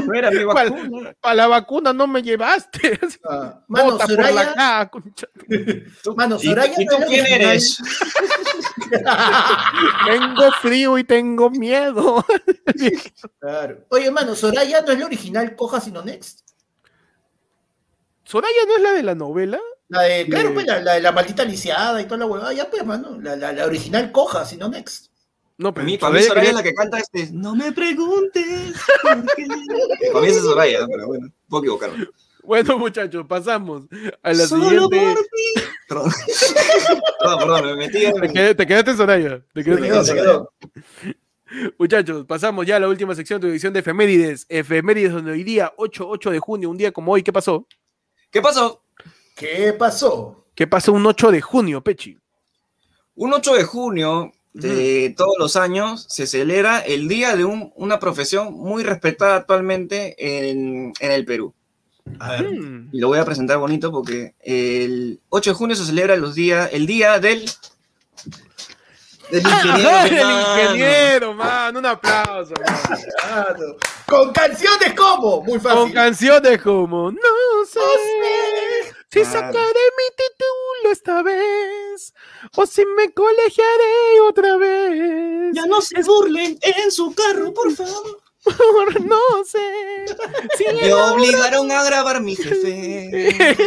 No era mi vacuna. Para la vacuna no me llevaste. Ah, mano, Bota por la Soraya, cara, concha. mano, ¿Y, Soraya y tú quién eres? Tengo frío y tengo miedo. Claro. Oye, mano, Soraya no es la original Coja sino Next. ¿Soraya no es la de la novela? La de, claro, pues, la, la de la maldita lisiada y toda la huevada, ya pues, mano. La, la, la original Coja sino Next. No, Para pero mí, para mí Soraya es la que canta este. No me preguntes. por qué". Para mí esa es Soraya, pero bueno, puedo equivocarme. Bueno, muchachos, pasamos a la Solo siguiente. por ti. Perdón. Perdón, perdón, me metí en. Te, te quedaste en Soraya. Te quedaste Se en quedó, Soraya. se quedó. Muchachos, pasamos ya a la última sección de tu edición de efemérides. Efemérides donde hoy día, 8, 8 de junio, un día como hoy, ¿qué pasó? ¿Qué pasó? ¿Qué pasó? ¿Qué pasó un 8 de junio, Pechi? Un 8 de junio de todos los años se celebra el día de un- una profesión muy respetada actualmente en, en el Perú. A ver. Mm. Y lo voy a presentar bonito porque el 8 de junio se celebra los días, el día del... Del ingeniero. Ajá, el ingeniero, man. Un aplauso. man. Claro. Con canciones como, muy fácil. Con canciones como No sé si sacaré mi título esta vez o si me colegiaré otra vez. Ya no se burlen en su carro, por favor. No sé si Me obligaron a grabar mi jefe.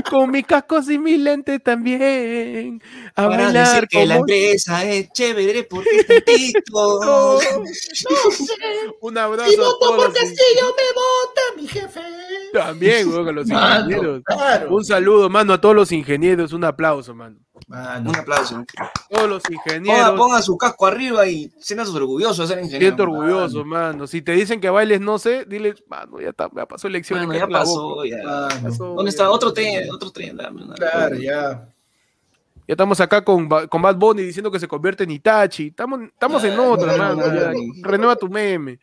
con mis cascos y mis lentes también. A Para bailar decir que la empresa es chévere porque está TikTok. No, un abrazo Si voto por los Castillo, me vota mi jefe. también weón, a los Mano, ingenieros. claro. un saludo mano a todos los ingenieros. Un aplauso mano Mano. Un aplauso. todos los ingenieros ponga su casco arriba y siéntase orgulloso de ser ingeniero. Siento orgulloso, mano. Si te dicen que bailes, no sé, dile, mano, ya, está, ya pasó elección. Bueno, ya pasó. Ya. Mano. ¿Dónde está? Otro tren, otro tren. Claro, ya. Ya estamos acá con, con Bad Bunny diciendo que se convierte en Itachi. Estamos, estamos en otra, mano. Renueva tu meme.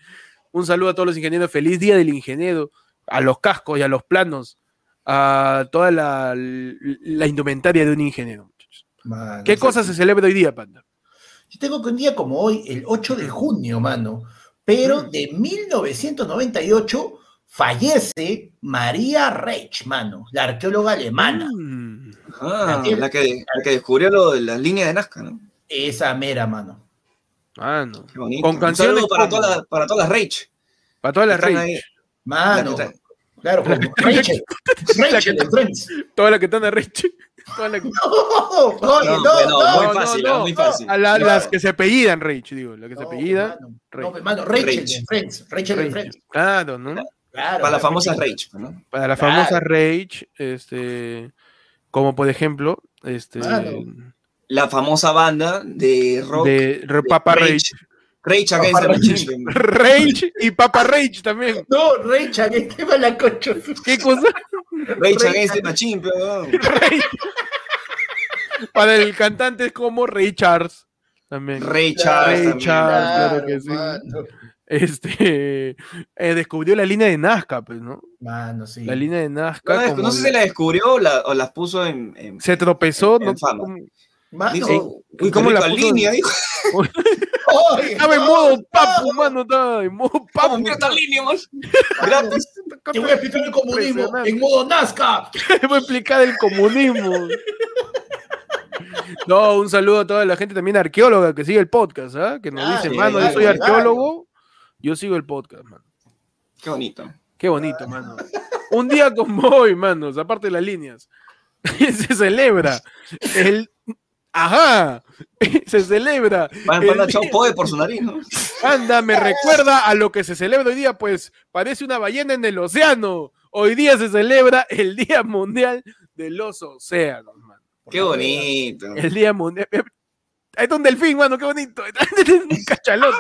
Un saludo a todos los ingenieros. Feliz día del ingeniero. A los cascos y a los planos. A toda la, la indumentaria de un ingeniero. ¿Qué cosa se celebra hoy día, Panda? Yo tengo que un día como hoy, el 8 de junio, mano, pero Mm. de 1998 fallece María Reich, mano, la arqueóloga alemana. Mm. Ah, la que, la que descubrió lo de las líneas de Nazca, ¿no? Esa mera, mano. Mano. Qué bonito. Con canciones para como- todas las, para todas las Rage. Para todas las ahí. Mano, La que está- claro, como Rachel. Rachel Friends. Que están de Reyes. Las No, No, no, no, muy fácil, no, muy fácil. A la- Claro. las que se apellidan Rage, digo, las que se apellidan. No, pues, mano, Rachel de Rachel. Friends. Rachel de Rage. Friends. Claro, ¿no? Claro. Para la famosa Rachel. Rage, ¿no? Para la Claro. famosa Rage, este, como por ejemplo, este. La famosa banda de rock. de Re- Papa Rage. Rage Against Papa the Rage. Machine. Rage y Papa Rage también. No, que te va la concha. ¿Qué cosa? Rage Against the Machine, pero. Rage. Para el cantante es como Ray Charles. También. Ray Ray Charles. también. Charles. claro que sí. Mano, Este eh, descubrió la línea de Nazca, pues, ¿no? Mano, sí. La línea de Nazca. No, como no sé si la descubrió o, la- o las puso en. en- Se tropezó, en ¿no? fama. Mano, ¿y uy, cómo la línea, dijo. Estaba en modo papu, mano, estaba en modo papu. mira esta línea, man. Gratis. Te voy a explicar el comunismo en modo Nazca. Te voy a explicar el comunismo. No, un saludo a toda la gente también arqueóloga que sigue el podcast, ¿ah? Que nos Ah, dice, mano, yo soy arqueólogo, yo sigo el podcast, mano. Qué bonito. Qué bonito, mano. Un día como hoy, manos, aparte de las líneas, se celebra el... Ajá, se celebra. Van a echar poe por su nariz, ¿no? Anda, me recuerda a lo que se celebra hoy día, pues parece una ballena en el océano. Hoy día se celebra el Día Mundial de los Océanos, mano. Qué bonito. El Día Mundial. Ahí está un delfín, mano, qué bonito. Un cachalote.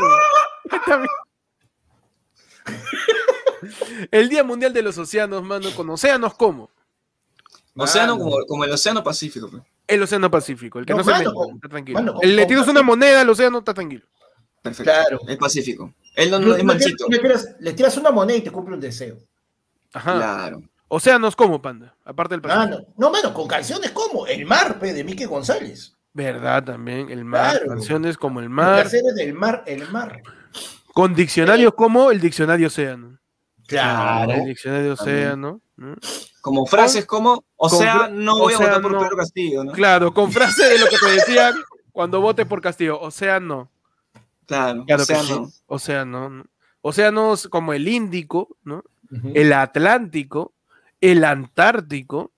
El Día Mundial de los Océanos, mano, con océanos como Océano Mano. como, como el Océano Pacífico. pues. el Océano Pacífico, el que no, No, se mete, con- está tranquilo. mano, con- le tiras una moneda al océano, está tranquilo. Perfecto. Claro. El Pacífico. Él no, no es Le- manchito. Le, tiras, le tiras una moneda y te cumple un deseo. Ajá. Claro. Océanos como, panda, aparte del Pacífico. Mano, no, mano, con canciones como El Mar, pe, de Mike González. Verdad, también, el mar, Claro. canciones como el Mar. mar, del Mar, El Mar. con diccionarios como el diccionario océano. Claro. El diccionario océano. ¿no? Como frases como, o con sea, no voy o a sea, votar por no. Pedro Castillo, ¿no? Claro, con frase de lo que te decían cuando vote por Castillo. Océano. Claro, Claro o sea, que sí. no. Océano. ¿no? Océanos como el Índico, ¿no? El Atlántico, el Antártico,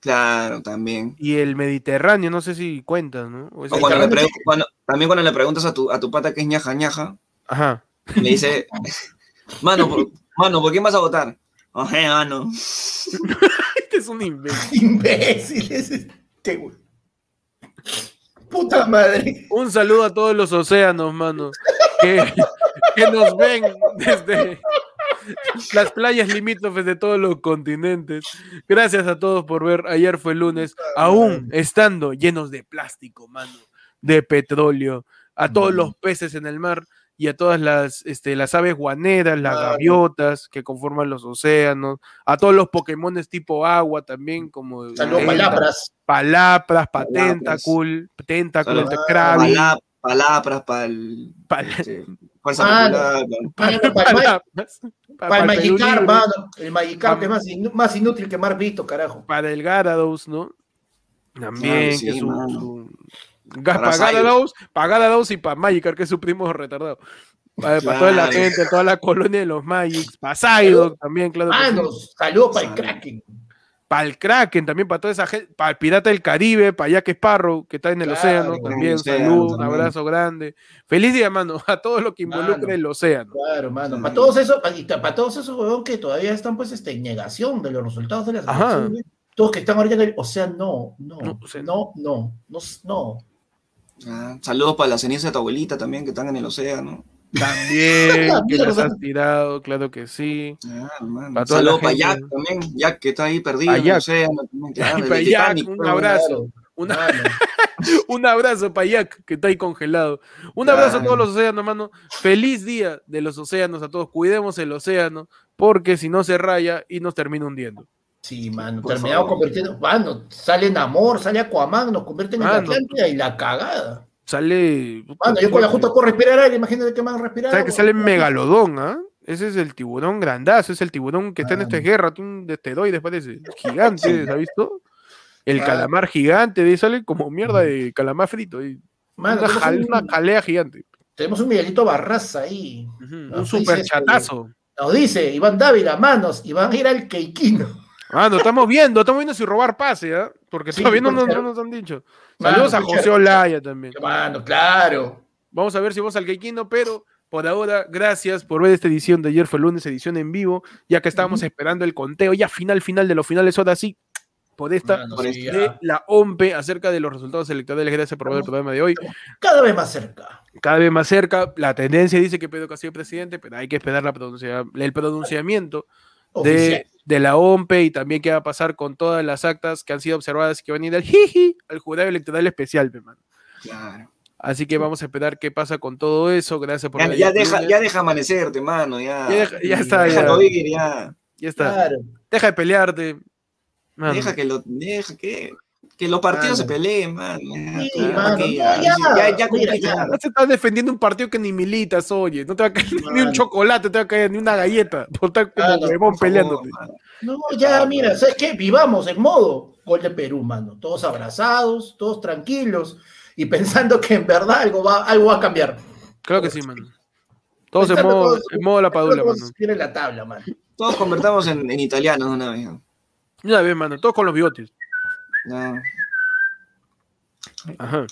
Claro, también. Y el Mediterráneo, no sé si cuentas, ¿no? O O cuando le cuando- también cuando le preguntas a tu, a tu pata que es ñaja ñaja, Ajá. le dice, mano, por, mano, ¿por quién vas a votar? Oje, mano. Este es un imbécil. Imbécil es este, güey. Puta madre. Un saludo a todos los océanos, mano. Que, que nos ven desde las playas limítrofes de todos los continentes. Gracias a todos por ver. Ayer fue lunes, aún estando llenos de plástico, mano, de petróleo, a todos los peces en el mar y a todas las, este, las aves guaneras, las Claro. gaviotas que conforman los océanos, a todos los Pokémones tipo agua también, como Saludos, palabras. palapras, Palapras. Krabi, Palá- palabras para el. pal- este, Fuerza. Mano, para, para, palapras, pa- para el Magikarp, mano. El Magikarp que es más, más inútil que Marvito, carajo. para el Gyarados, ¿no? También, Claro, sí, que su, mano. su- Para Gyarados y para Magikarp, que es su primo retardado. Para, para toda la gente, toda la colonia de los Magics, para Psyduck también, claro. sí. Manos, saludos para el. Kraken. Para el Kraken, también para toda esa gente, para el Pirata del Caribe, para Jack Sparrow, que está en el Claro, océano, también, océano saludos, un abrazo grande. Feliz día, mano, a todo lo que involucra Mano. el océano. Claro, mano. Para todos esos, para, todos esos huevón que todavía están pues este, en negación de los resultados de las elecciones. Todos que están ahorita en el, o sea, no, no, No, no, o sea, no, no, no, no. Ah, saludos para la ceniza de tu abuelita también, que están en el océano. También, que las has tirado, claro que sí. Ah. Para Saludos para. Jack también. Jack que está ahí perdido en el océano. También, claro, el para Jack, Titanic, un abrazo. Una-. Un abrazo para Jack, que está ahí congelado. Un Claro. abrazo a todos los océanos, hermano. Feliz día de los océanos a todos. Cuidemos el océano, porque si no se raya y nos termina hundiendo. Sí, mano, Por terminado favor. convirtiendo, mano, sale en amor, sale Aquaman, nos convierten en. Atlántida y la cagada. Sale. Mano, yo con la justa puedo respirar aire, imagínate que me han respirado. ¿Sabes que sale megalodón, ah? Ese es el tiburón grandazo, es el tiburón que está en esta guerra, un esteroide, parece. Gigante, ¿has visto? El Ah. calamar gigante, de ahí sale como mierda de calamar frito. y Mano, una, tenemos, jal- un, una jalea gigante. tenemos un Miguelito Barraza ahí. Un super este- chatazo. Nos dice Iván Dávila, manos, y van a ir al Keikino. Ah, no, estamos viendo, estamos viendo si robar pase, ¿ah? Porque Sí, todavía no, nos- ser. no nos han dicho. Mano, Saludos a José. Olaya también. Mano, claro. Vamos a ver si vamos al Keikino, pero por ahora, gracias por ver esta edición de ayer fue lunes, edición en vivo, ya que estábamos esperando el conteo, ya final, final de los finales, ahora sí, por esta Mano, por sí, de ya. la OMPE acerca de los resultados electorales. Gracias por ver el programa de hoy. Cada vez más cerca. Cada vez más cerca, la tendencia dice que Pedro Castillo es presidente, pero hay que esperar la pronuncia- el pronunciamiento Oficial. de, de la OMPE y también qué va a pasar con todas las actas que han sido observadas y que van a ir al jiji, al jurado electoral especial, pe, mano. Claro. Así que vamos a esperar qué pasa con todo eso. Gracias por Ya, ver ya deja, ya deja amanecerte, mano. Ya, Ya deja- ya está, ya. Ir, ya. Ya está. Claro. Deja de pelearte. Mano. Deja que lo. Deja que. Que los partidos se peleen, mano. Ya, Sí, ya, mano, que ya, ya, ya, ya, ya mira, cumpliste, ya. mano. No se estás defendiendo un partido que ni militas, oye. No te va a caer ni un chocolate, te va a caer ni una galleta. Por estar como huevón peleándote. mano. No, ya, mira, ¿sabes qué? Vivamos en modo gol de Perú, mano. Todos abrazados, todos tranquilos y pensando que en verdad algo va, algo va a cambiar. Claro que sí, mano. Todos en modo, todos- en modo la padula, Todos mano. tienen la tabla, mano. Todos convertamos en, en italiano de una vez. Una vez, mano. Todos con los bigotes. Ya. Ajá.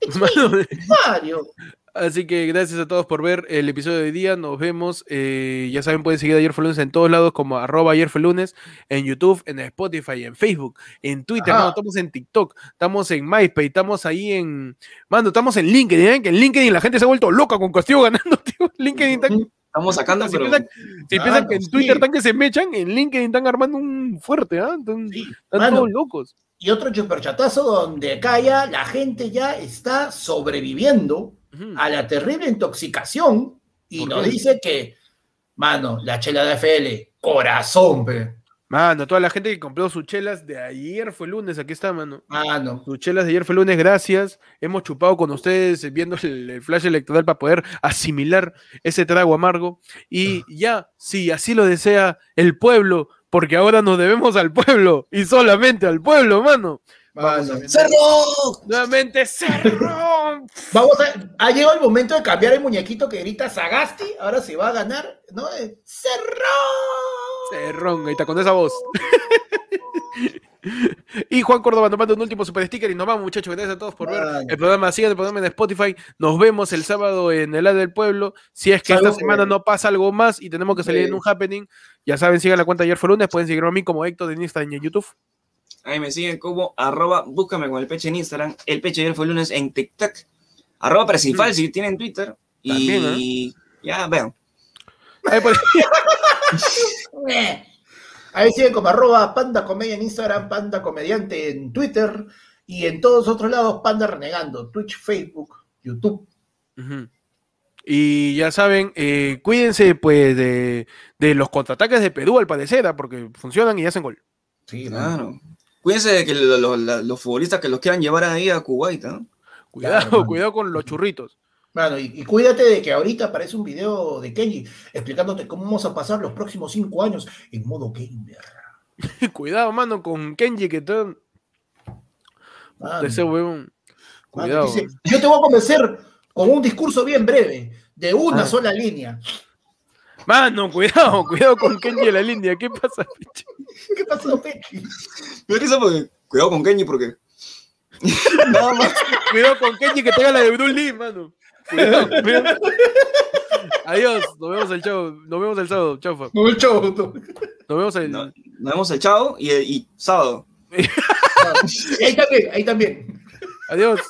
Mano, Mario. Así que gracias a todos por ver el episodio de hoy día. Nos vemos. eh, ya saben, pueden seguir a Ayer fue lunes en todos lados, como arroba ayer fue lunes, en YouTube, en Spotify, en Facebook, en Twitter, mano, estamos en TikTok, estamos en MySpace, estamos ahí en. Mano, estamos en LinkedIn, ¿eh? que en LinkedIn la gente se ha vuelto loca con Castillo ganando, tío. LinkedIn está- Estamos sacando, si pero. piensan, si Mano, piensan que en sí. Twitter están que se mechan, en LinkedIn están armando un fuerte, ¿ah? Están, Sí, están mano. todos locos. Y otro superchatazo donde acá ya la gente ya está sobreviviendo a la terrible intoxicación y ¿Por nos qué? dice que, mano, la chela de FL, corazón, pe. Mano, toda la gente que compró sus chelas de ayer fue lunes, aquí está, mano. Mano, Sus chelas de ayer fue lunes, gracias. Hemos chupado con ustedes eh, viendo el, flash electoral para poder asimilar ese trago amargo. Y ya, si así lo desea el pueblo, porque ahora nos debemos al pueblo y solamente al pueblo, mano. mano. ¡Cerro! Nuevamente, cerrón. Vamos a, ha llegado el momento de cambiar el muñequito que grita Sagasti, ahora se va a ganar, ¿no? Eh, ¡Cerrón! Ahí está con esa voz. Y Juan Córdoba nos manda un último super sticker y nos vamos, muchachos. Gracias a todos por ver el programa. Sigan el programa en Spotify. Nos vemos el sábado en el A del Pueblo. Si es que esta semana eh. no pasa algo más y tenemos que salir en un happening, ya saben, sigan la cuenta ayer fue lunes. Pueden seguirme a mí como Héctor en Instagram y en YouTube. Ahí me siguen como arroba, búscame con el peche en Instagram, el peche ayer fue lunes en TikTok, arroba Percifal si tienen Twitter. Y También, ya vean. Ahí. Ahí siguen como arroba panda comedia en Instagram, panda comediante en Twitter y en todos otros lados panda renegando, Twitch, Facebook, YouTube. Y ya saben, eh, cuídense pues de, de los contraataques de Perú al parecer, ¿ah? porque funcionan y hacen gol. Sí, Claro. Cuídense de que lo- lo- la- los futbolistas que los quieran llevar ahí a Kuwait, ¿no? Cuidado, Claro, mano. cuidado con los churritos. Mano, y, y cuídate de que ahorita aparece un video de Kenji explicándote cómo vamos a pasar los próximos cinco años en modo gamer. cuidado, mano, con Kenji que te... Ese mano, Cuidado. dice, yo te voy a convencer con un discurso bien breve, de una Ah. sola línea. Mano, cuidado, cuidado con Kenji en la línea. ¿Qué pasa, picho? ¿Qué pasó, Pechi? Me da risa porque, cuidado con Kenji porque... Nada más. Cuidado con Kenji que tenga la de Bruce Lee, mano. Cuidado, cuidado. Adiós, nos vemos el chavo, nos vemos el sábado, chaufa. Mucho. no. Nos vemos el. No, nos vemos el chavo y, y sábado. Ahí también, ahí también. Adiós.